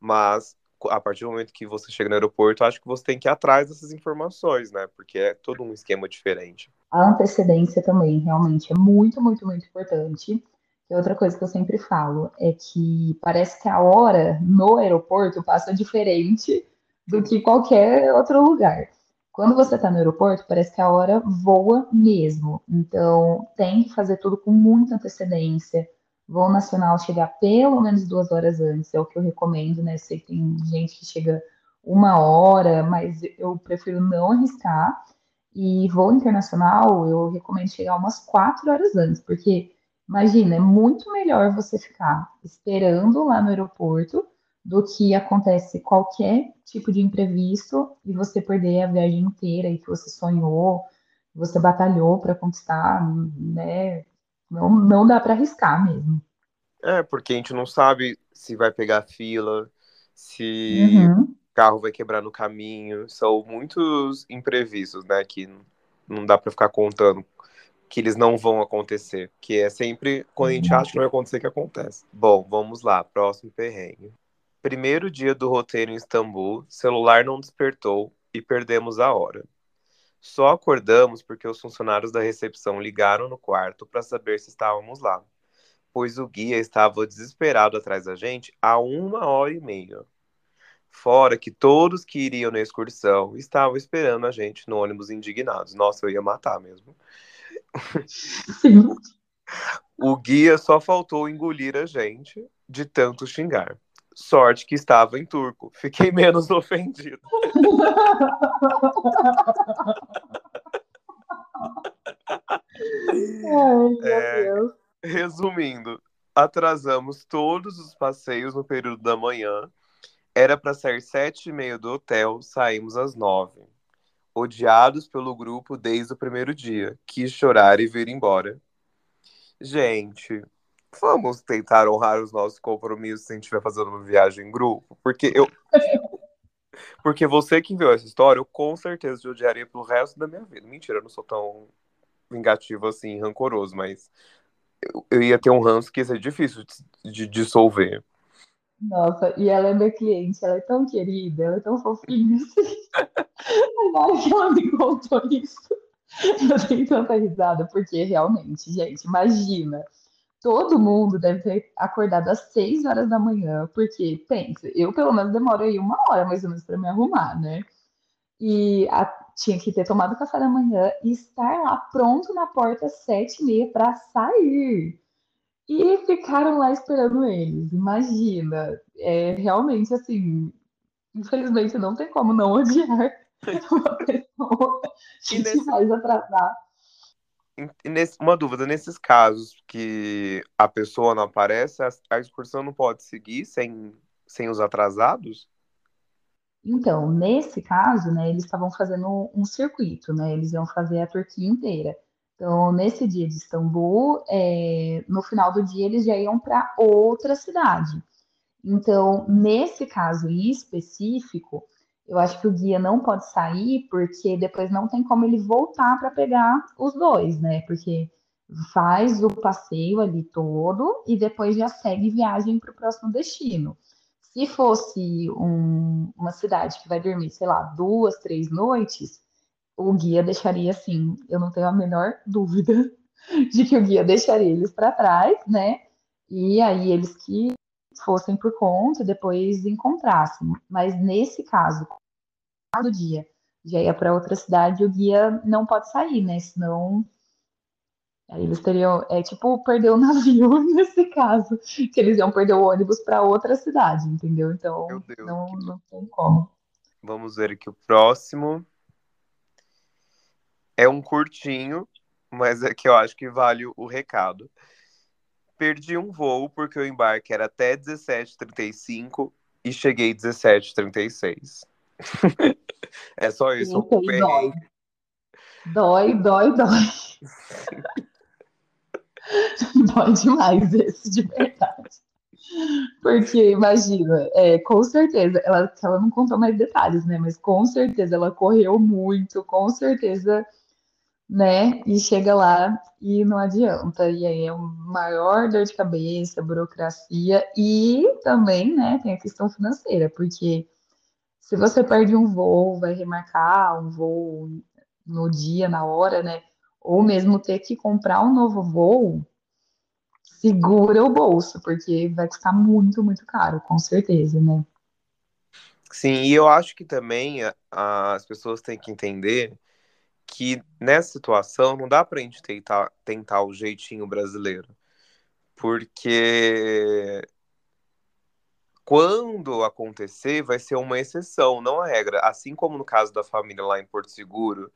mas a partir do momento que você chega no aeroporto, acho que você tem que ir atrás dessas informações, né? Porque é todo um esquema diferente.
A antecedência também realmente é muito, muito, muito importante. E outra coisa que eu sempre falo é que parece que a hora no aeroporto passa diferente do que qualquer outro lugar. Quando você está no aeroporto, parece que a hora voa mesmo. Então, tem que fazer tudo com muita antecedência. Voo nacional chegar pelo menos duas horas antes, é o que eu recomendo, né? Sei que tem gente que chega uma hora, mas eu prefiro não arriscar. E voo internacional, eu recomendo chegar umas quatro horas antes, porque imagina, é muito melhor você ficar esperando lá no aeroporto do que acontece qualquer tipo de imprevisto e você perder a viagem inteira e que você sonhou, você batalhou para conquistar, né? Não, não dá para arriscar mesmo.
É, porque a gente não sabe se vai pegar fila, se
Uhum.
Carro vai quebrar no caminho. São muitos imprevistos, né? Que não dá pra ficar contando que eles não vão acontecer. Que é sempre quando a gente acha que vai acontecer que acontece. Bom, vamos lá, próximo perrengue. Primeiro dia do roteiro em Istambul, celular não despertou e perdemos a hora. Só acordamos porque os funcionários da recepção ligaram no quarto para saber se estávamos lá, pois o guia estava desesperado atrás da gente há uma hora e meia. Fora que todos que iriam na excursão estavam esperando a gente no ônibus indignados. Nossa, eu ia matar mesmo. O guia só faltou engolir a gente de tanto xingar. Sorte que estava em turco. Fiquei menos ofendido.
Ai,
É. Resumindo, atrasamos todos os passeios no período da manhã. Era para sair sete e meia do hotel, saímos às nove. Odiados pelo grupo desde o primeiro dia. Quis chorar e vir embora. Gente, vamos tentar honrar os nossos compromissos se a gente estiver fazendo uma viagem em grupo. Porque eu. Porque você que enviou essa história, eu com certeza te odiaria pelo resto da minha vida. Mentira, eu não sou tão vingativo assim, rancoroso, mas eu, eu ia ter um ranço que ia ser difícil de dissolver.
Nossa, e ela é minha cliente, ela é tão querida, ela é tão fofinha. assim. Na que ela me contou isso, eu dei tanta risada, porque realmente, gente, imagina, todo mundo deve ter acordado às 6 horas da manhã, porque, pensa, eu pelo menos demoro aí uma hora mais ou menos para me arrumar, né? E a- tinha que ter tomado café da manhã e estar lá pronto na porta às 7 e meia para sair. E ficaram lá esperando eles. Imagina, é realmente assim, infelizmente não tem como não odiar uma pessoa que
nesse-
te faz atrasar.
Nesse- uma dúvida, nesses casos que a pessoa não aparece, a, a excursão não pode seguir sem, sem os atrasados?
Então, nesse caso, né, eles estavam fazendo um circuito, né? Eles iam fazer a Turquia inteira. Então, nesse dia de Istambul, é, no final do dia eles já iam para outra cidade. Então, nesse caso específico, eu acho que o guia não pode sair porque depois não tem como ele voltar para pegar os dois, né? Porque faz o passeio ali todo e depois já segue viagem para o próximo destino. Se fosse um- uma cidade que vai dormir, sei lá, duas, três noites, o guia deixaria assim, eu não tenho a menor dúvida de que o guia deixaria eles para trás, né? E aí eles que fossem por conta, depois encontrassem. Mas nesse caso, do dia já ia para outra cidade, o guia não pode sair, né? Senão aí eles teriam, é tipo perder o navio nesse caso, que eles iam perder o ônibus para outra cidade, entendeu? Então
Deus,
não,
que
não tem como.
Vamos ver aqui o próximo. É um curtinho, mas é que eu acho que vale o recado. Perdi um voo porque o embarque era até 17h35 e cheguei 17h36. é só isso.
Sei, dói. Dói, dói, dói. Dói demais esse, de verdade. Porque, imagina, é, com certeza, ela, ela não contou mais detalhes, né? Mas com certeza ela correu muito, com certeza, né? E chega lá e não adianta. E aí é uma maior dor de cabeça, burocracia e também, né, tem a questão financeira, porque se você perde um voo, vai remarcar um voo no dia, na hora, né? Ou mesmo ter que comprar um novo voo, segura o bolso, porque vai custar muito, muito caro, com certeza, né?
Sim, e eu acho que também as pessoas têm que entender que nessa situação não dá pra gente tentar, tentar o jeitinho brasileiro. Porque quando acontecer, vai ser uma exceção, não a regra. Assim como no caso da família lá em Porto Seguro,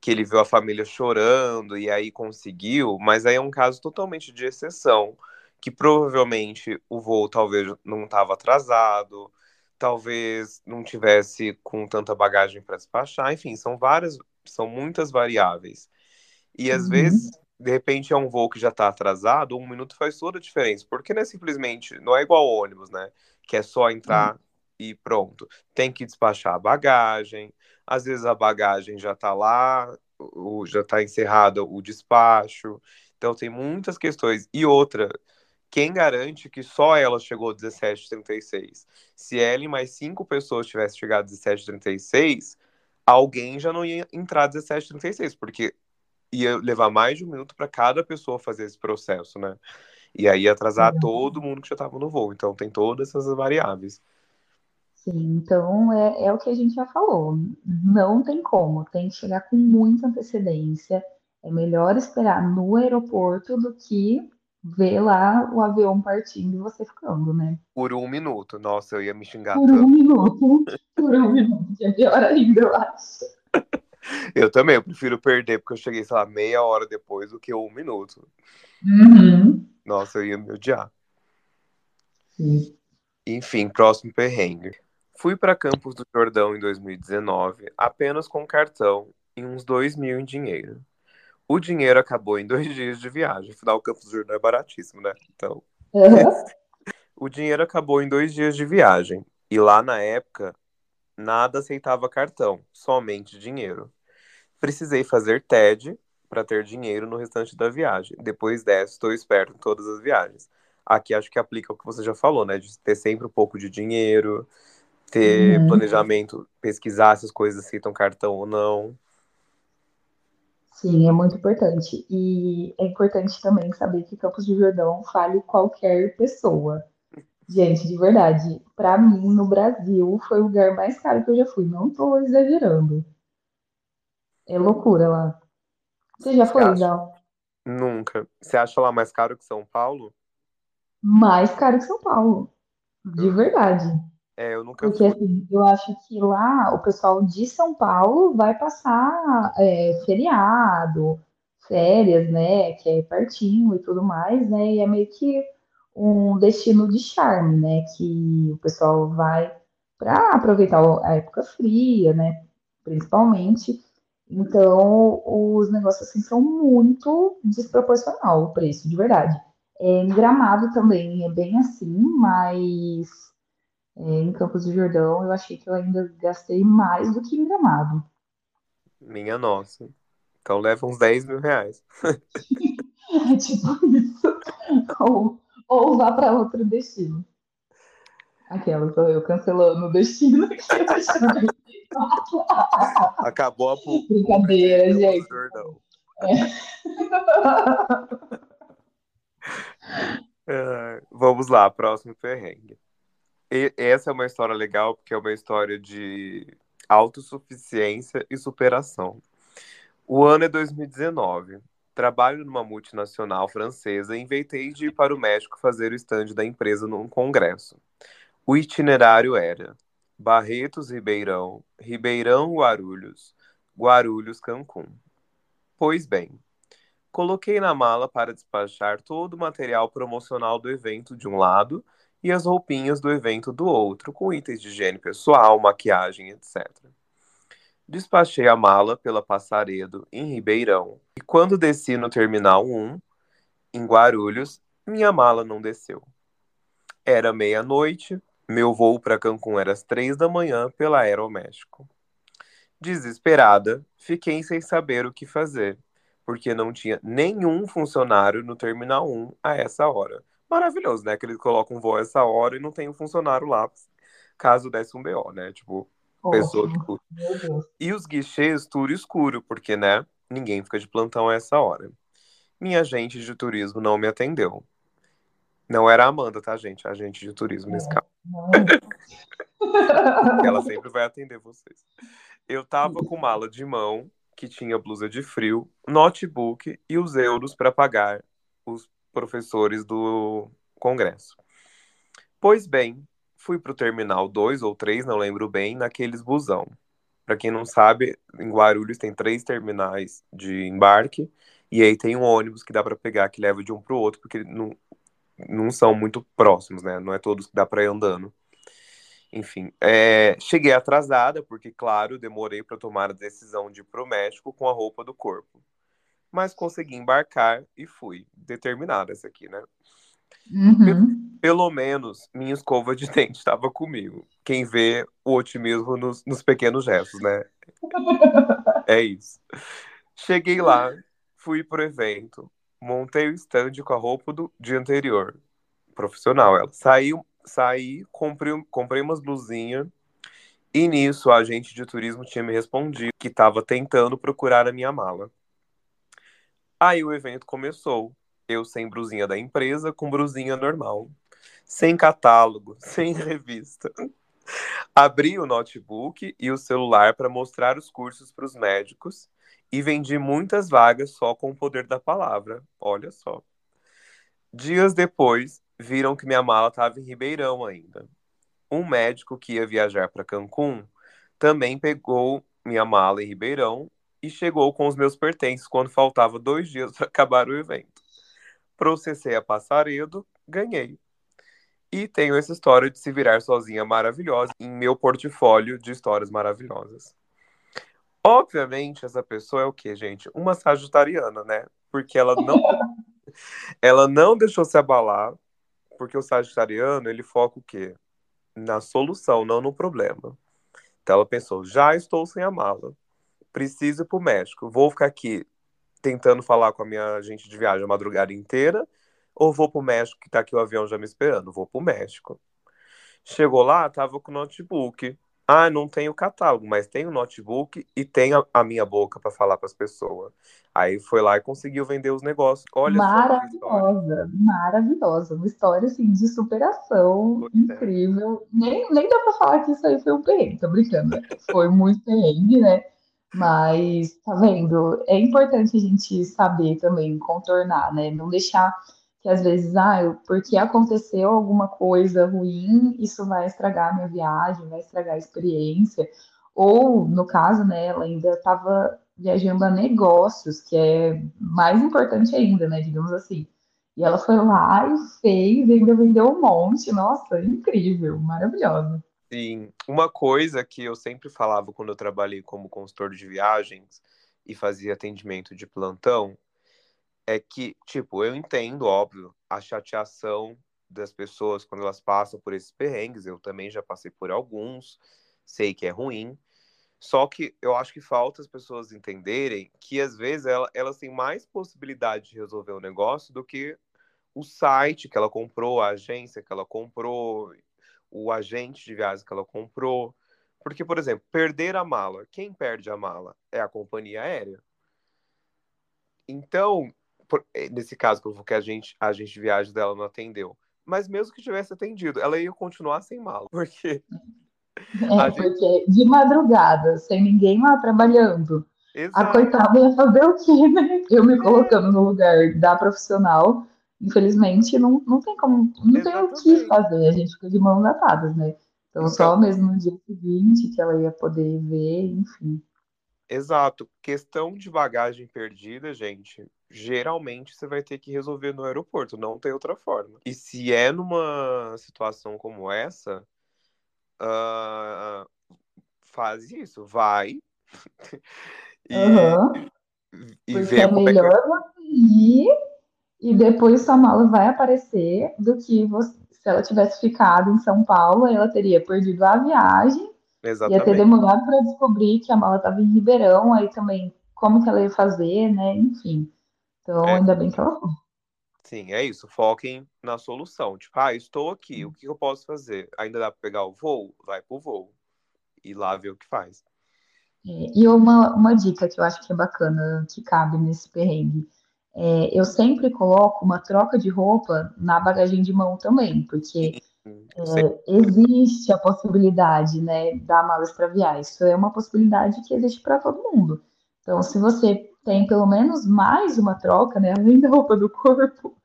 que ele viu a família chorando e aí conseguiu, mas aí é um caso totalmente de exceção, que provavelmente o voo talvez não estava atrasado, talvez não tivesse com tanta bagagem para despachar, enfim, são várias, são muitas variáveis. E às
Uhum.
vezes, de repente, é um voo que já está atrasado, um minuto faz toda a diferença, porque não é simplesmente, não é igual ônibus, né? Que é só entrar e pronto. Tem que despachar a bagagem, às vezes a bagagem já está lá, o, já está encerrado o despacho. Então tem muitas questões. E outra, quem garante que só ela chegou 17h36? Se ela e mais cinco pessoas tivessem chegado 17h36, alguém já não ia entrar 17h36, porque ia levar mais de um minuto para cada pessoa fazer esse processo, né? E aí ia atrasar
Uhum.
todo mundo que já estava no voo. Então tem todas essas variáveis.
Sim, então é, é o que a gente já falou. Não tem como, tem que chegar com muita antecedência. É melhor esperar no aeroporto do que ver lá o avião partindo e você ficando, né?
Por um minuto. Nossa, eu ia me xingar
Por
tanto.
um minuto. Por um minuto. que É pior ainda, eu acho.
Eu também, eu prefiro perder porque eu cheguei, sei lá, meia hora depois do que um minuto.
Uhum.
Nossa, eu ia me odiar.
Sim.
Enfim, próximo perrengue. Fui para Campos do Jordão em 2019 apenas com cartão e uns 2 mil em dinheiro. O dinheiro acabou em dois dias de viagem. Afinal, Campos do Jordão é baratíssimo, né? Então,
Uhum.
o dinheiro acabou em dois dias de viagem. E lá na época, nada aceitava cartão, somente dinheiro. Precisei fazer TED para ter dinheiro no restante da viagem. Depois dessa, estou esperto em todas as viagens. Aqui acho que aplica o que você já falou, né? De ter sempre um pouco de dinheiro, ter
Uhum.
planejamento, pesquisar se as coisas aceitam cartão ou não.
Sim, é muito importante. E é importante também saber que Campos do Jordão fale qualquer pessoa. Gente, de verdade, pra mim, no Brasil, foi o lugar mais caro que eu já fui. Não tô exagerando. É loucura lá. Você já foi? Zal?
Nunca. Você acha lá mais caro que São Paulo?
Mais caro que São Paulo. De verdade.
É, eu nunca
Porque assim, eu acho que lá o pessoal de São Paulo vai passar é, feriado, férias, né? Que é pertinho e tudo mais, né? E é meio que um destino de charme, né? Que o pessoal vai para aproveitar a época fria, né? Principalmente. Então, os negócios assim são muito desproporcional o preço, de verdade. É, em Gramado também é bem assim, mas em Campos do Jordão eu achei que eu ainda gastei mais do que em Gramado.
Minha nossa. Então leva uns 10 mil reais.
É tipo isso. Ou, ou vá para outro destino. Aquela sou eu cancelando o destino aqui.
Acabou a pu-
Brincadeira, gente.
Jordão. É, vamos lá, próximo perrengue. Essa é uma história legal porque é uma história de autossuficiência e superação. O ano é 2019. Trabalho numa multinacional francesa e inventei de ir para o México fazer o stand da empresa num congresso. O itinerário era Barretos, Ribeirão, Ribeirão, Guarulhos, Guarulhos, Cancún. Pois bem, coloquei na mala para despachar todo o material promocional do evento de um lado e as roupinhas do evento do outro, com itens de higiene pessoal, maquiagem, etc. Despachei a mala pela Passaredo, em Ribeirão, e quando desci no Terminal 1, em Guarulhos, minha mala não desceu. Era meia-noite, meu voo para Cancún era às três da manhã pela Aeroméxico. Desesperada, fiquei sem saber o que fazer, porque não tinha nenhum funcionário no Terminal 1 a essa hora. Maravilhoso, né? Que eles colocam um voo a essa hora e não tem um funcionário lá, caso desse um BO, né? Tipo, pessoa que e os guichês tudo escuro, porque, né, ninguém fica de plantão a essa hora. Minha agente de turismo não me atendeu. Não era a Amanda, tá, gente? A agente de turismo nesse caso.
É?
Ela sempre vai atender vocês. Eu tava com mala de mão, que tinha blusa de frio, notebook e os euros para pagar os professores do congresso. Pois bem, fui pro terminal 2 ou 3, não lembro bem, naqueles busão. Para quem não sabe, em Guarulhos tem três terminais de embarque e aí tem um ônibus que dá para pegar que leva de um pro outro, porque não, não são muito próximos, né? Não é todos que dá para ir andando. Enfim, é, cheguei atrasada, porque, claro, demorei para tomar a decisão de ir pro México com a roupa do corpo. Mas consegui embarcar e fui. Determinada essa aqui, né?
Uhum.
Pelo menos minha escova de dente estava comigo. Quem vê o otimismo nos, nos pequenos gestos, né? É isso. Cheguei lá, fui pro evento, montei o stand com a roupa do dia anterior. Profissional, ela. Saí, saí comprei, comprei umas blusinhas. E nisso, a agente de turismo tinha me respondido que estava tentando procurar a minha mala. Aí o evento começou. Eu sem brusinha da empresa, com brusinha normal. Sem catálogo, sem revista. Abri o notebook e o celular para mostrar os cursos para os médicos e vendi muitas vagas só com o poder da palavra. Olha só. Dias depois, viram que minha mala estava em Ribeirão ainda. Um médico que ia viajar para Cancún também pegou minha mala em Ribeirão e chegou com os meus pertences quando faltava dois dias para acabar o evento. Processei a Passaredo, ganhei. E tenho essa história de se virar sozinha maravilhosa em meu portfólio de histórias maravilhosas. Obviamente, essa pessoa é o quê, gente? Uma sagitariana, né? Porque ela não, ela não deixou se abalar, porque o sagitariano, ele foca o quê? Na solução, não no problema. Então ela pensou, já estou sem a mala, preciso ir pro México, vou ficar aqui tentando falar com a minha agente de viagem a madrugada inteira, ou vou pro México, que tá aqui o avião já me esperando? Vou pro México. Chegou lá, tava com o notebook. Ah, não tem o catálogo, mas tem o notebook e tem a, a minha boca para falar para as pessoas. Aí foi lá e conseguiu vender os negócios. Olha.
Maravilhosa, maravilhosa. Uma história assim de superação
Pois é.
incrível. Nem, nem dá pra falar que isso aí foi um perrengue, tô brincando. Foi muito perrengue, né? Mas, tá vendo? É importante a gente saber também contornar, né? Não deixar que às vezes, ah, porque aconteceu alguma coisa ruim, isso vai estragar a minha viagem, vai estragar a experiência. Ou, no caso, né, ela ainda estava viajando a negócios, que é mais importante ainda, né, digamos assim. E ela foi lá e fez, e ainda vendeu um monte. Nossa, incrível, maravilhosa.
Sim, uma coisa que eu sempre falava quando eu trabalhei como consultor de viagens e fazia atendimento de plantão é que, tipo, eu entendo, óbvio, a chateação das pessoas quando elas passam por esses perrengues. Eu também já passei por alguns, sei que é ruim. Só que eu acho que falta as pessoas entenderem que às vezes ela, elas têm mais possibilidade de resolver o negócio do que o site que ela comprou, a agência que ela comprou, o agente de viagem que ela comprou. Porque, por exemplo, perder a mala. Quem perde a mala? É a companhia aérea. Então, eh, nesse caso que a gente, a gente de viagem dela não atendeu. Mas mesmo que tivesse atendido, ela ia continuar sem mala. Porque.
É, gente... porque de madrugada, sem ninguém lá trabalhando. Exato. A coitada ia fazer o quê, né? Eu me colocando no lugar da profissional, infelizmente, não, não tem como, não Exatamente. tem o que fazer. A gente fica de mãos atadas, né? Então, então, só mesmo no dia seguinte que ela ia poder ver, enfim.
Exato. Questão de bagagem perdida, gente, geralmente você vai ter que resolver no aeroporto, não tem outra forma. E se é numa situação como essa, uh, faz isso, vai.
e, uhum. e Porque vê é melhor é que... ir e depois sua mala vai aparecer do que você, se ela tivesse ficado em São Paulo, ela teria perdido a viagem Exatamente. Ia ter demorado para descobrir que a mala estava em Ribeirão, aí também como que ela ia fazer, né? Enfim. Então, é. ainda bem que ela foi.
Sim, é isso. Foquem na solução. Tipo, ah, estou aqui, o que eu posso fazer? Ainda dá para pegar o voo? Vai pro voo. E lá ver o que faz.
É, e uma, uma dica que eu acho que é bacana, que cabe nesse perrengue. É, eu sempre coloco uma troca de roupa na bagagem de mão também, porque é, existe a possibilidade, né, da mala extraviar. Isso é uma possibilidade que existe para todo mundo. Então, se você tem pelo menos mais uma troca, né, além da roupa do corpo,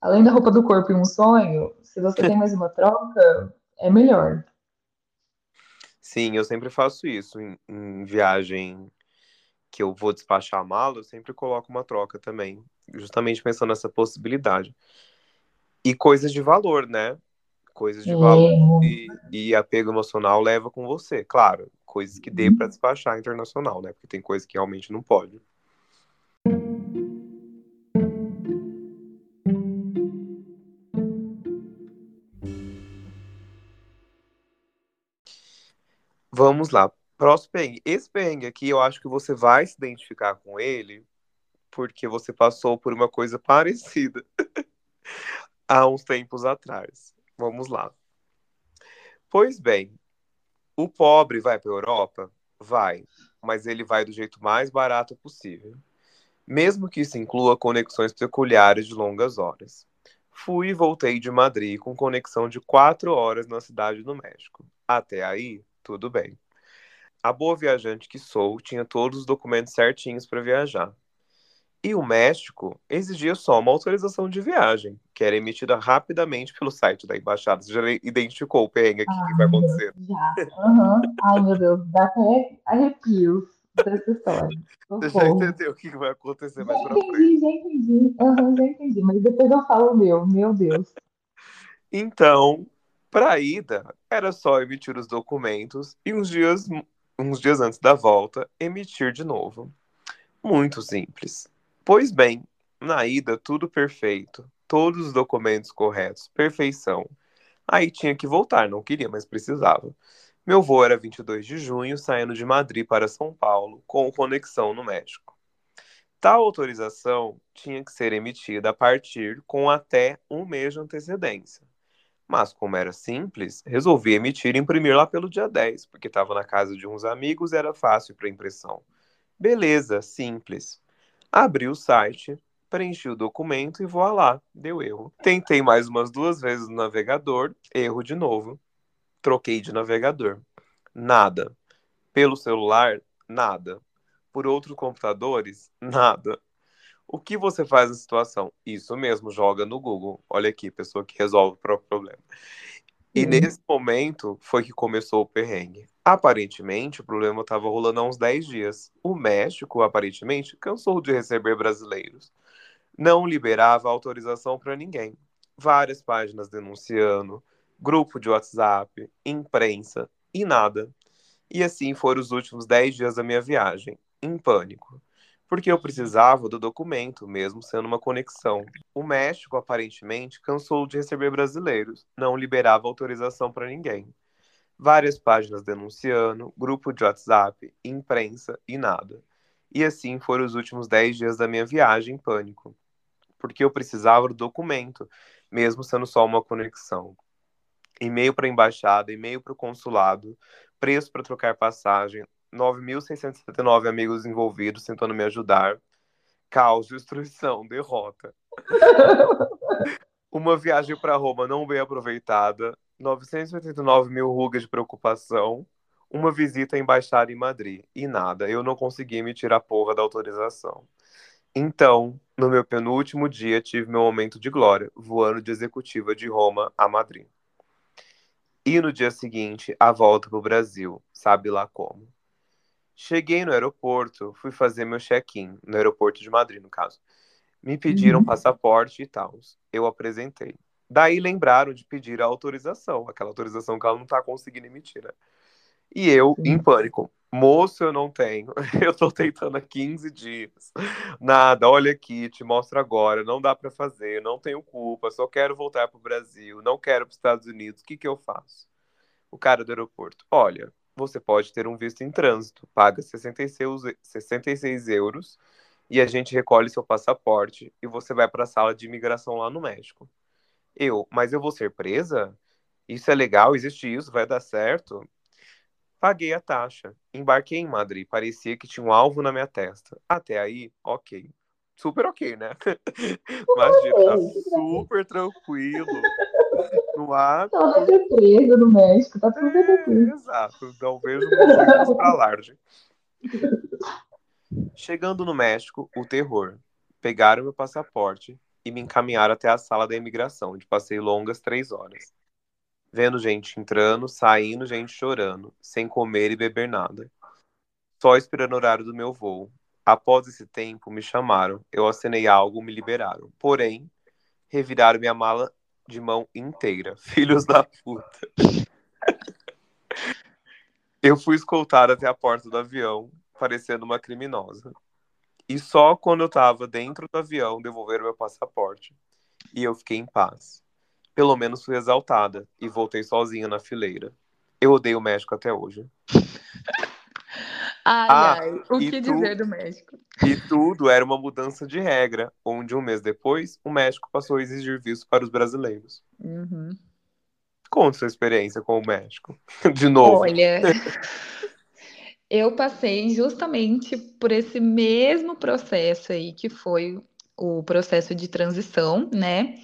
além da roupa do corpo e um sonho, se você tem mais uma troca, é melhor.
Sim, eu sempre faço isso em, em viagem que eu vou despachar a mala, eu sempre coloco uma troca também, justamente pensando nessa possibilidade. E coisas de valor, né? coisas de valor e, e, apego emocional leva com você. Claro, coisas que dê para despachar internacional, né? Porque tem coisas que realmente não pode. Vamos lá. Próximo perrengue. Esse perrengue aqui, eu acho que você vai se identificar com ele porque você passou por uma coisa parecida há uns tempos atrás. Vamos lá. Pois bem, o pobre vai para a Europa? Vai, mas ele vai do jeito mais barato possível. Mesmo que isso inclua conexões peculiares de longas horas. Fui e voltei de Madrid com conexão de quatro horas na cidade do México. Até aí, tudo bem. A boa viajante que sou tinha todos os documentos certinhos para viajar. E o México exigia só uma autorização de viagem, que era emitida rapidamente pelo site da embaixada. Você já identificou o perrengue aqui que vai acontecer?
Já. Uhum. Ai, meu Deus, dá até arrepios dessa história.
Você já entendeu o que vai acontecer mais
pra entendi, frente? Já entendi, uhum, já entendi. Mas depois eu falo o meu, meu Deus.
Então, para a ida, era só emitir os documentos e uns dias, uns dias antes da volta, emitir de novo. Muito simples. Pois bem, na ida tudo perfeito, todos os documentos corretos, perfeição. Aí tinha que voltar, não queria, mas precisava. Meu voo era 22 de junho, saindo de Madrid para São Paulo, com conexão no México. Tal autorização tinha que ser emitida a partir com até um mês de antecedência. Mas, como era simples, resolvi emitir e imprimir lá pelo dia 10, porque estava na casa de uns amigos e era fácil para impressão. Beleza, simples. Abri o site, preenchi o documento e vou lá, deu erro. Tentei mais umas duas vezes no navegador, erro de novo. Troquei de navegador. Nada. Pelo celular, nada. Por outros computadores, nada. O que você faz na situação? Isso mesmo, joga no Google. Olha aqui, pessoa que resolve o próprio problema. E
Sim.
nesse momento foi que começou o perrengue. Aparentemente, o problema estava rolando há uns 10 dias. O México, aparentemente, cansou de receber brasileiros. Não liberava autorização para ninguém. Várias páginas denunciando, grupo de WhatsApp, imprensa e nada. E assim foram os últimos 10 dias da minha viagem, em pânico. Porque eu precisava do documento, mesmo sendo uma conexão. O México, aparentemente, cansou de receber brasileiros, não liberava autorização para ninguém. Várias páginas denunciando, grupo de WhatsApp, imprensa e nada. E assim foram os últimos 10 dias da minha viagem em pânico. Porque eu precisava do documento, mesmo sendo só uma conexão. E-mail para a embaixada, e-mail para o consulado, preço para trocar passagem, 9.679 amigos envolvidos tentando me ajudar. Caos, destruição, derrota. Uma viagem para Roma não bem aproveitada. 989 mil rugas de preocupação. Uma visita à embaixada em Madrid. E nada, eu não consegui emitir a porra da autorização. Então, no meu penúltimo dia, tive meu momento de glória, voando de executiva de Roma a Madrid. E no dia seguinte, a volta para o Brasil, sabe lá como. Cheguei no aeroporto, fui fazer meu check-in, no aeroporto de Madrid, no caso. Me pediram
Uhum.
passaporte e tal. Eu apresentei. Daí lembraram de pedir a autorização, aquela autorização que ela não tá conseguindo emitir, né? E eu,
Sim.
em pânico, moço, eu não tenho. Eu tô tentando há 15 dias. Nada, olha aqui, te mostro agora. Não dá pra fazer, não tenho culpa, só quero voltar pro Brasil, não quero pros Estados Unidos. O que que eu faço? O cara do aeroporto, olha, você pode ter um visto em trânsito, paga 66, 66 euros e a gente recolhe seu passaporte e você vai para a sala de imigração lá no México. Eu, mas eu vou ser presa? Isso é legal? Existe isso? Vai dar certo? Paguei a taxa. Embarquei em Madrid. Parecia que tinha um alvo na minha testa. Até aí, ok. Super ok, né? Imagina, tá super tranquilo. Não há.
Ela vai no México, tá tudo
É,
tranquilo.
exato. Não vejo motivos para alarde. Chegando no México, o terror. Pegaram meu passaporte e me encaminharam até a sala da imigração, onde passei longas três horas. Vendo gente entrando, saindo, gente chorando, sem comer e beber nada. Só esperando o horário do meu voo. Após esse tempo, me chamaram. Eu acenei algo, me liberaram. Porém, reviraram minha mala de mão inteira. Filhos da puta. Eu fui escoltado até a porta do avião, parecendo uma criminosa. E só quando eu tava dentro do avião devolveram meu passaporte. E eu fiquei em paz. Pelo menos fui exaltada e voltei sozinha na fileira. Eu odeio o México até hoje.
Ai,
Ah,
ai, o que
tu?
dizer do México?
E tudo era uma mudança de regra, onde um mês depois o México passou a exigir visto para os brasileiros.
Uhum.
Conte sua experiência com o México. De novo.
Olha, eu passei justamente por esse mesmo processo aí, que foi o processo de transição, né,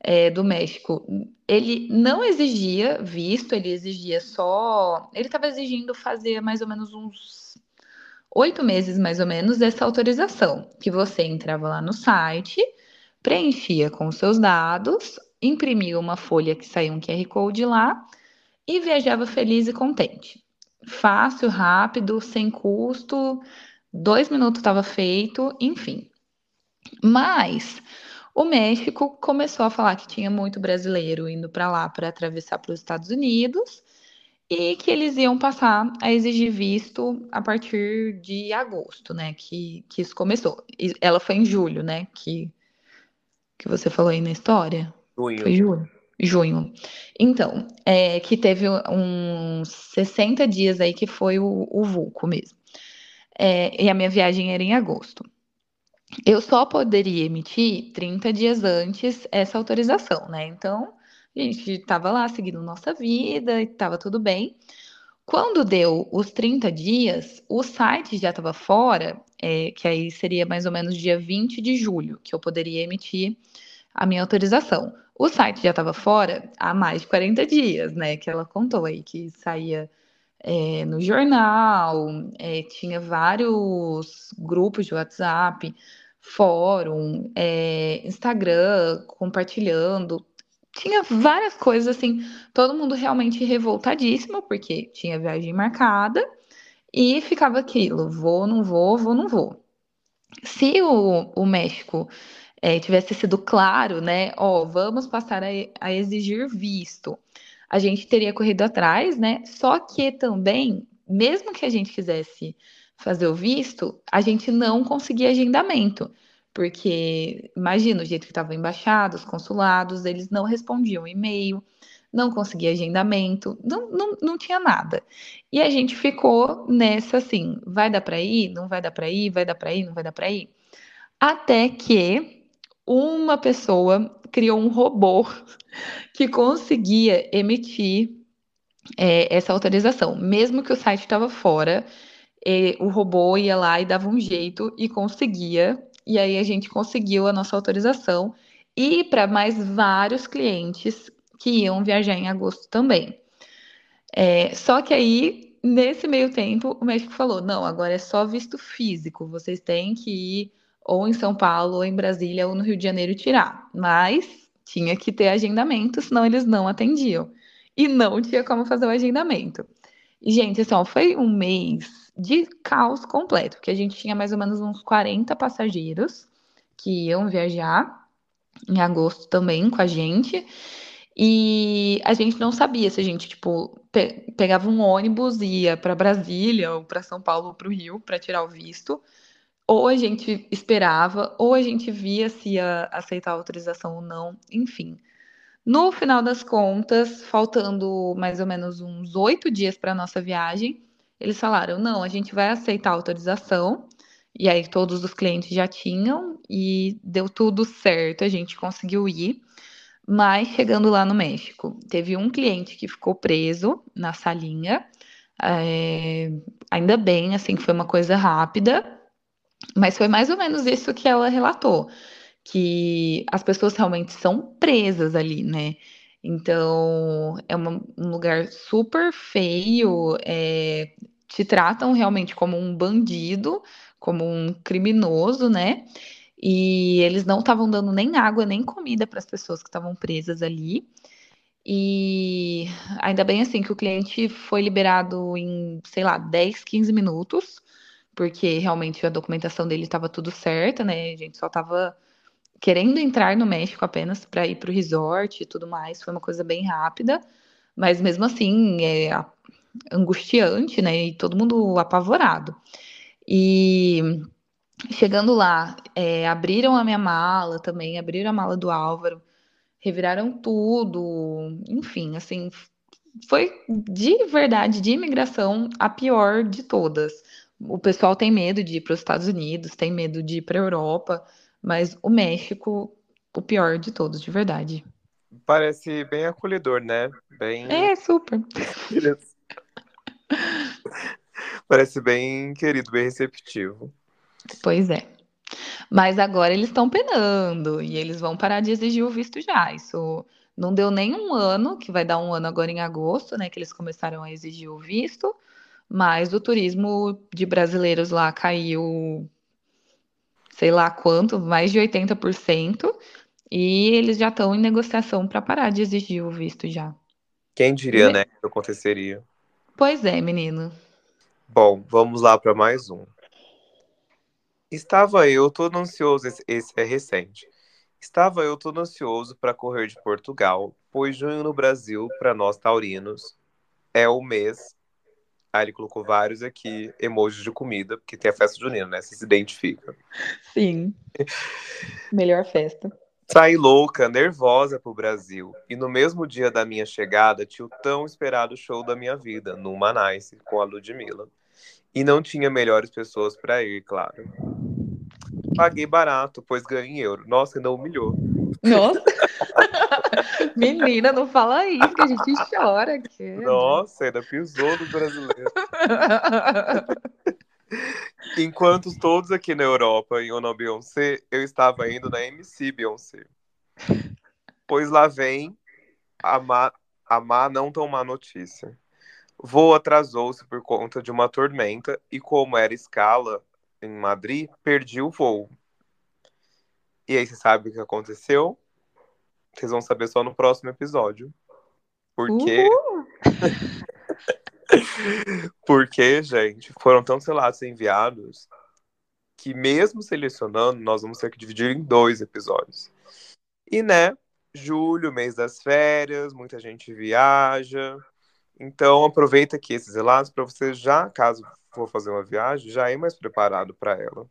é, do México. Ele não exigia visto, ele exigia só. Ele estava exigindo fazer mais ou menos uns oito meses, mais ou menos, dessa autorização, que você entrava lá no site, preenchia com os seus dados, imprimia uma folha que saía um QR Code lá e viajava feliz e contente. Fácil, rápido, sem custo, dois minutos estava feito, enfim. Mas o México começou a falar que tinha muito brasileiro indo para lá para atravessar para os Estados Unidos e que eles iam passar a exigir visto a partir de agosto, né? Que, que isso começou. E ela foi em julho, né? Que, que você falou aí na história.
Junho.
Foi julho? Junho. Então, é, que teve uns 60 dias aí que foi o, o vulco mesmo. É, e a minha viagem era em agosto. Eu só poderia emitir 30 dias antes essa autorização, né? Então, a gente estava lá seguindo nossa vida e estava tudo bem. Quando deu os 30 dias, o site já estava fora, é, que aí seria mais ou menos dia 20 de julho, que eu poderia emitir a minha autorização. O site já estava fora há mais de 40 dias, né? Que ela contou aí, que saía é, no jornal, é, tinha vários grupos de WhatsApp fórum, é, Instagram, compartilhando. Tinha várias coisas assim, todo mundo realmente revoltadíssimo, porque tinha viagem marcada e ficava aquilo: vou, não vou, vou, não vou. Se o, o México é, tivesse sido claro, né? Ó, vamos passar a, a exigir visto. A gente teria corrido atrás, né? Só que também, mesmo que a gente quisesse fazer o visto, a gente não conseguia agendamento. Porque, imagina, o jeito que estavam embaixados, consulados, eles não respondiam e-mail, não conseguia agendamento, não, não, não tinha nada. E a gente ficou nessa assim, vai dar para ir, não vai dar para ir, vai dar para ir, não vai dar para ir. Até que uma pessoa criou um robô que conseguia emitir é, essa autorização, mesmo que o site estava fora, e, o robô ia lá e dava um jeito e conseguia. E aí a gente conseguiu a nossa autorização e para mais vários clientes que iam viajar em agosto também. É, só que aí, nesse meio tempo, o México falou: não, agora é só visto físico, vocês têm que ir ou em São Paulo, ou em Brasília, ou no Rio de Janeiro tirar. Mas tinha que ter agendamento, senão eles não atendiam. E não tinha como fazer o agendamento. E, gente, assim, ó, foi um mês de caos completo, porque a gente tinha mais ou menos uns 40 passageiros que iam viajar em agosto também com a gente. E a gente não sabia se a gente, tipo, pe pegava um ônibus e ia para Brasília ou para São Paulo ou para o Rio para tirar o visto, ou a gente esperava, ou a gente via se ia aceitar a autorização ou não, enfim. No final das contas, faltando mais ou menos uns oito dias para nossa viagem, eles falaram: não, a gente vai aceitar a autorização. E aí todos os clientes já tinham e deu tudo certo, a gente conseguiu ir. Mas chegando lá no México, teve um cliente que ficou preso na salinha. É, ainda bem, assim, foi uma coisa rápida, mas foi mais ou menos isso que ela relatou, que as pessoas realmente são presas ali, né? Então, é uma, um lugar super feio, é, te tratam realmente como um bandido, como um criminoso, né? E eles não estavam dando nem água, nem comida para as pessoas que estavam presas ali. E ainda bem assim que o cliente foi liberado em, sei lá, 10, 15 minutos, porque realmente a documentação dele estava tudo certa, né? A gente só estava querendo entrar no México apenas para ir para o resort e tudo mais. Foi uma coisa bem rápida, mas mesmo assim é angustiante, né? E todo mundo apavorado. E chegando lá, é, abriram a minha mala também, abriram a mala do Álvaro, reviraram tudo, enfim, assim, foi de verdade, de imigração, a pior de todas. O pessoal tem medo de ir para os Estados Unidos, tem medo de ir para a Europa, mas o México, o pior de todos, de verdade.
Parece bem acolhedor, né? Bem...
É, super.
Parece bem querido, bem receptivo.
Pois é. Mas agora eles estão penando e eles vão parar de exigir o visto já. Isso não deu nem um ano, que vai dar um ano agora em agosto, né? Que eles começaram a exigir o visto, mas o turismo de brasileiros lá caiu, sei lá quanto, mais de 80%, e eles já estão em negociação para parar de exigir o visto já.
Quem diria, e... né, que aconteceria?
Pois é, menino.
Bom, vamos lá para mais um. Estava eu todo ansioso, esse é recente. Estava eu todo ansioso para correr de Portugal, pois junho no Brasil, para nós taurinos, é o mês. Aí ele colocou vários aqui emojis de comida, porque tem a festa junina, né? Você se identifica.
Sim. Melhor festa.
Saí louca, nervosa pro Brasil. E no mesmo dia da minha chegada, tinha o tão esperado show da minha vida, no Manice, com a Ludmilla. E não tinha melhores pessoas para ir, claro. Paguei barato, pois ganhei em euro. Nossa, ainda humilhou.
Nossa! Menina, não fala isso, que a gente chora aqui.
Nossa, ainda pisou no brasileiro. Enquanto todos aqui na Europa iam na Beyoncé, eu estava indo na MC Beyoncé. Pois lá vem a má, a má não tão má notícia. Voo atrasou-se por conta de uma tormenta e, como era escala em Madrid, perdi o voo. E aí, você sabe o que aconteceu? Vocês vão saber só no próximo episódio. Porque. Porque, gente, foram tantos relatos enviados que, mesmo selecionando, nós vamos ter que dividir em dois episódios. E, né, julho, mês das férias, muita gente viaja. Então, aproveita aqui esses relatos para você já, caso for fazer uma viagem, já ir mais preparado para ela.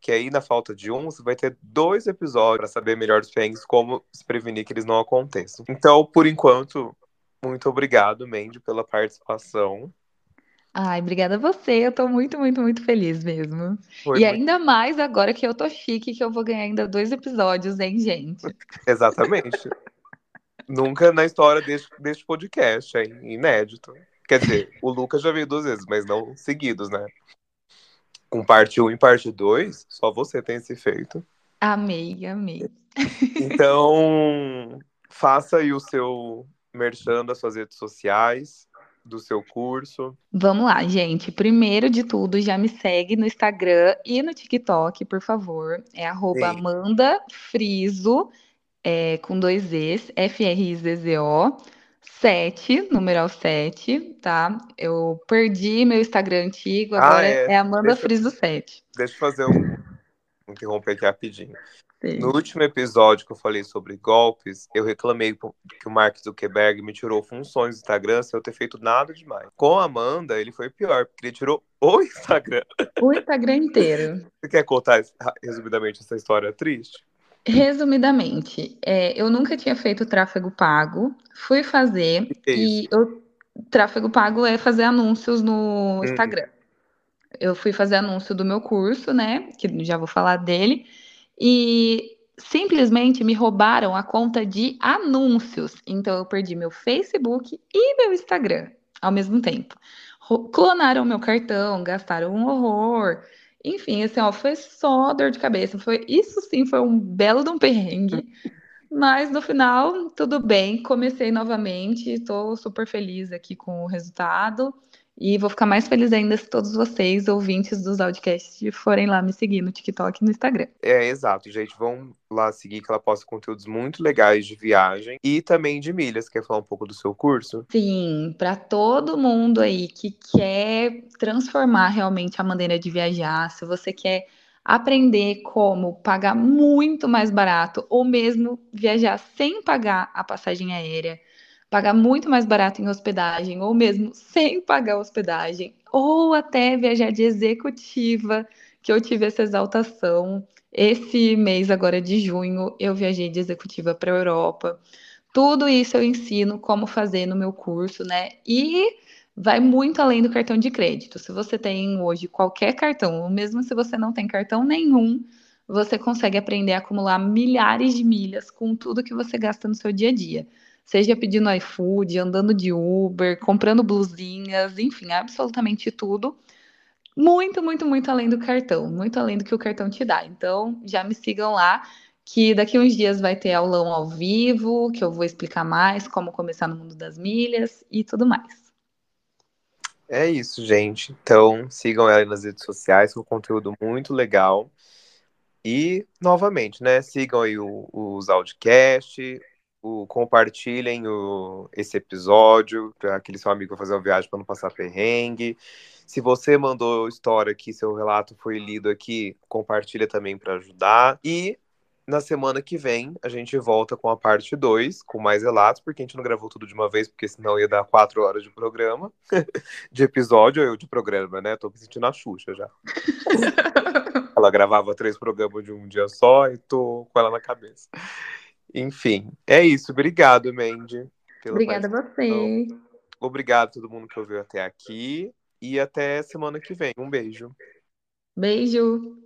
Que aí, na falta de um, você vai ter dois episódios para saber melhor dos perrengues, como se prevenir que eles não aconteçam. Então, por enquanto, muito obrigado, Mandy, pela participação.
Ai, obrigada a você. Eu tô muito, muito, muito feliz mesmo.
Foi
E
muito-
ainda mais agora que eu tô chique, que eu vou ganhar ainda dois episódios, hein, gente?
Exatamente. Nunca na história deste, deste podcast, é inédito. Quer dizer, o Lucas já veio duas vezes, mas não seguidos, né? Com parte 1 e parte 2, só você tem esse feito.
Amei, amei.
Então, faça aí o seu merchan das suas redes sociais, do seu curso.
Vamos lá, gente. Primeiro de tudo, já me segue no Instagram e no TikTok, por favor. É arroba
Sim.
Amanda Friso, é, com dois E's, F-R-I-Z-Z-O, 7, numeral 7, tá? Eu perdi meu Instagram antigo,
Ah,
agora
é.
é Amanda
Deixa-
Friso 7.
Deixa eu fazer um. Interromper aqui rapidinho.
Sim.
No último episódio que eu falei sobre golpes, eu reclamei que o Mark Zuckerberg me tirou funções do Instagram sem eu ter feito nada demais. Com a Amanda, ele foi pior, porque ele tirou o Instagram.
O Instagram inteiro.
Você quer contar resumidamente essa história triste?
Resumidamente, é, eu nunca tinha feito tráfego pago, fui fazer
que
e eu, tráfego pago é fazer anúncios no Instagram. Eu fui fazer anúncio do meu curso, né? Que já vou falar dele, e simplesmente me roubaram a conta de anúncios. Então eu perdi meu Facebook e meu Instagram ao mesmo tempo. Clonaram meu cartão, gastaram um horror. Enfim, assim, ó, foi só dor de cabeça. Foi, isso sim foi um belo de um perrengue. Mas no final, tudo bem. Comecei novamente, estou super feliz aqui com o resultado. E vou ficar mais feliz ainda se todos vocês, ouvintes dos podcasts, forem lá me seguir no TikTok e no Instagram.
É, exato, gente. Vão lá seguir que ela posta conteúdos muito legais de viagem e também de milhas. Quer falar um pouco do seu curso?
Sim, para todo mundo aí que quer transformar realmente a maneira de viajar, se você quer aprender como pagar muito mais barato ou mesmo viajar sem pagar a passagem aérea, pagar muito mais barato em hospedagem ou mesmo sem pagar hospedagem, ou até viajar de executiva, que eu tive essa exaltação. Esse mês agora de junho eu viajei de executiva para a Europa. Tudo isso eu ensino como fazer no meu curso, né? E vai muito além do cartão de crédito. Se você tem hoje qualquer cartão, ou mesmo se você não tem cartão nenhum, você consegue aprender a acumular milhares de milhas com tudo que você gasta no seu dia a dia. Seja pedindo iFood, andando de Uber, comprando blusinhas, enfim, absolutamente tudo. Muito, muito, muito além do cartão, muito além do que o cartão te dá. Então, já me sigam lá que daqui uns dias vai ter aulão ao vivo, que eu vou explicar mais como começar no mundo das milhas e tudo mais.
É isso, gente. Então, sigam ela nas redes sociais, com conteúdo muito legal. E, novamente, né? Sigam aí o, os audiocast, o, compartilhem o, esse episódio para aquele seu amigo fazer uma viagem para não passar perrengue. Se você mandou história aqui, seu relato foi lido aqui, compartilha também para ajudar. E na semana que vem a gente volta com a parte 2, com mais relatos, porque a gente não gravou tudo de uma vez, porque senão ia dar quatro horas de programa, de episódio, eu de programa, né? Tô me sentindo a Xuxa já. ela gravava três programas de um dia só e tô com ela na cabeça. Enfim, é isso. Obrigado, Mandy.
Obrigada a você.
Obrigado a todo mundo que ouviu até aqui. E até semana que vem. Um beijo.
Beijo.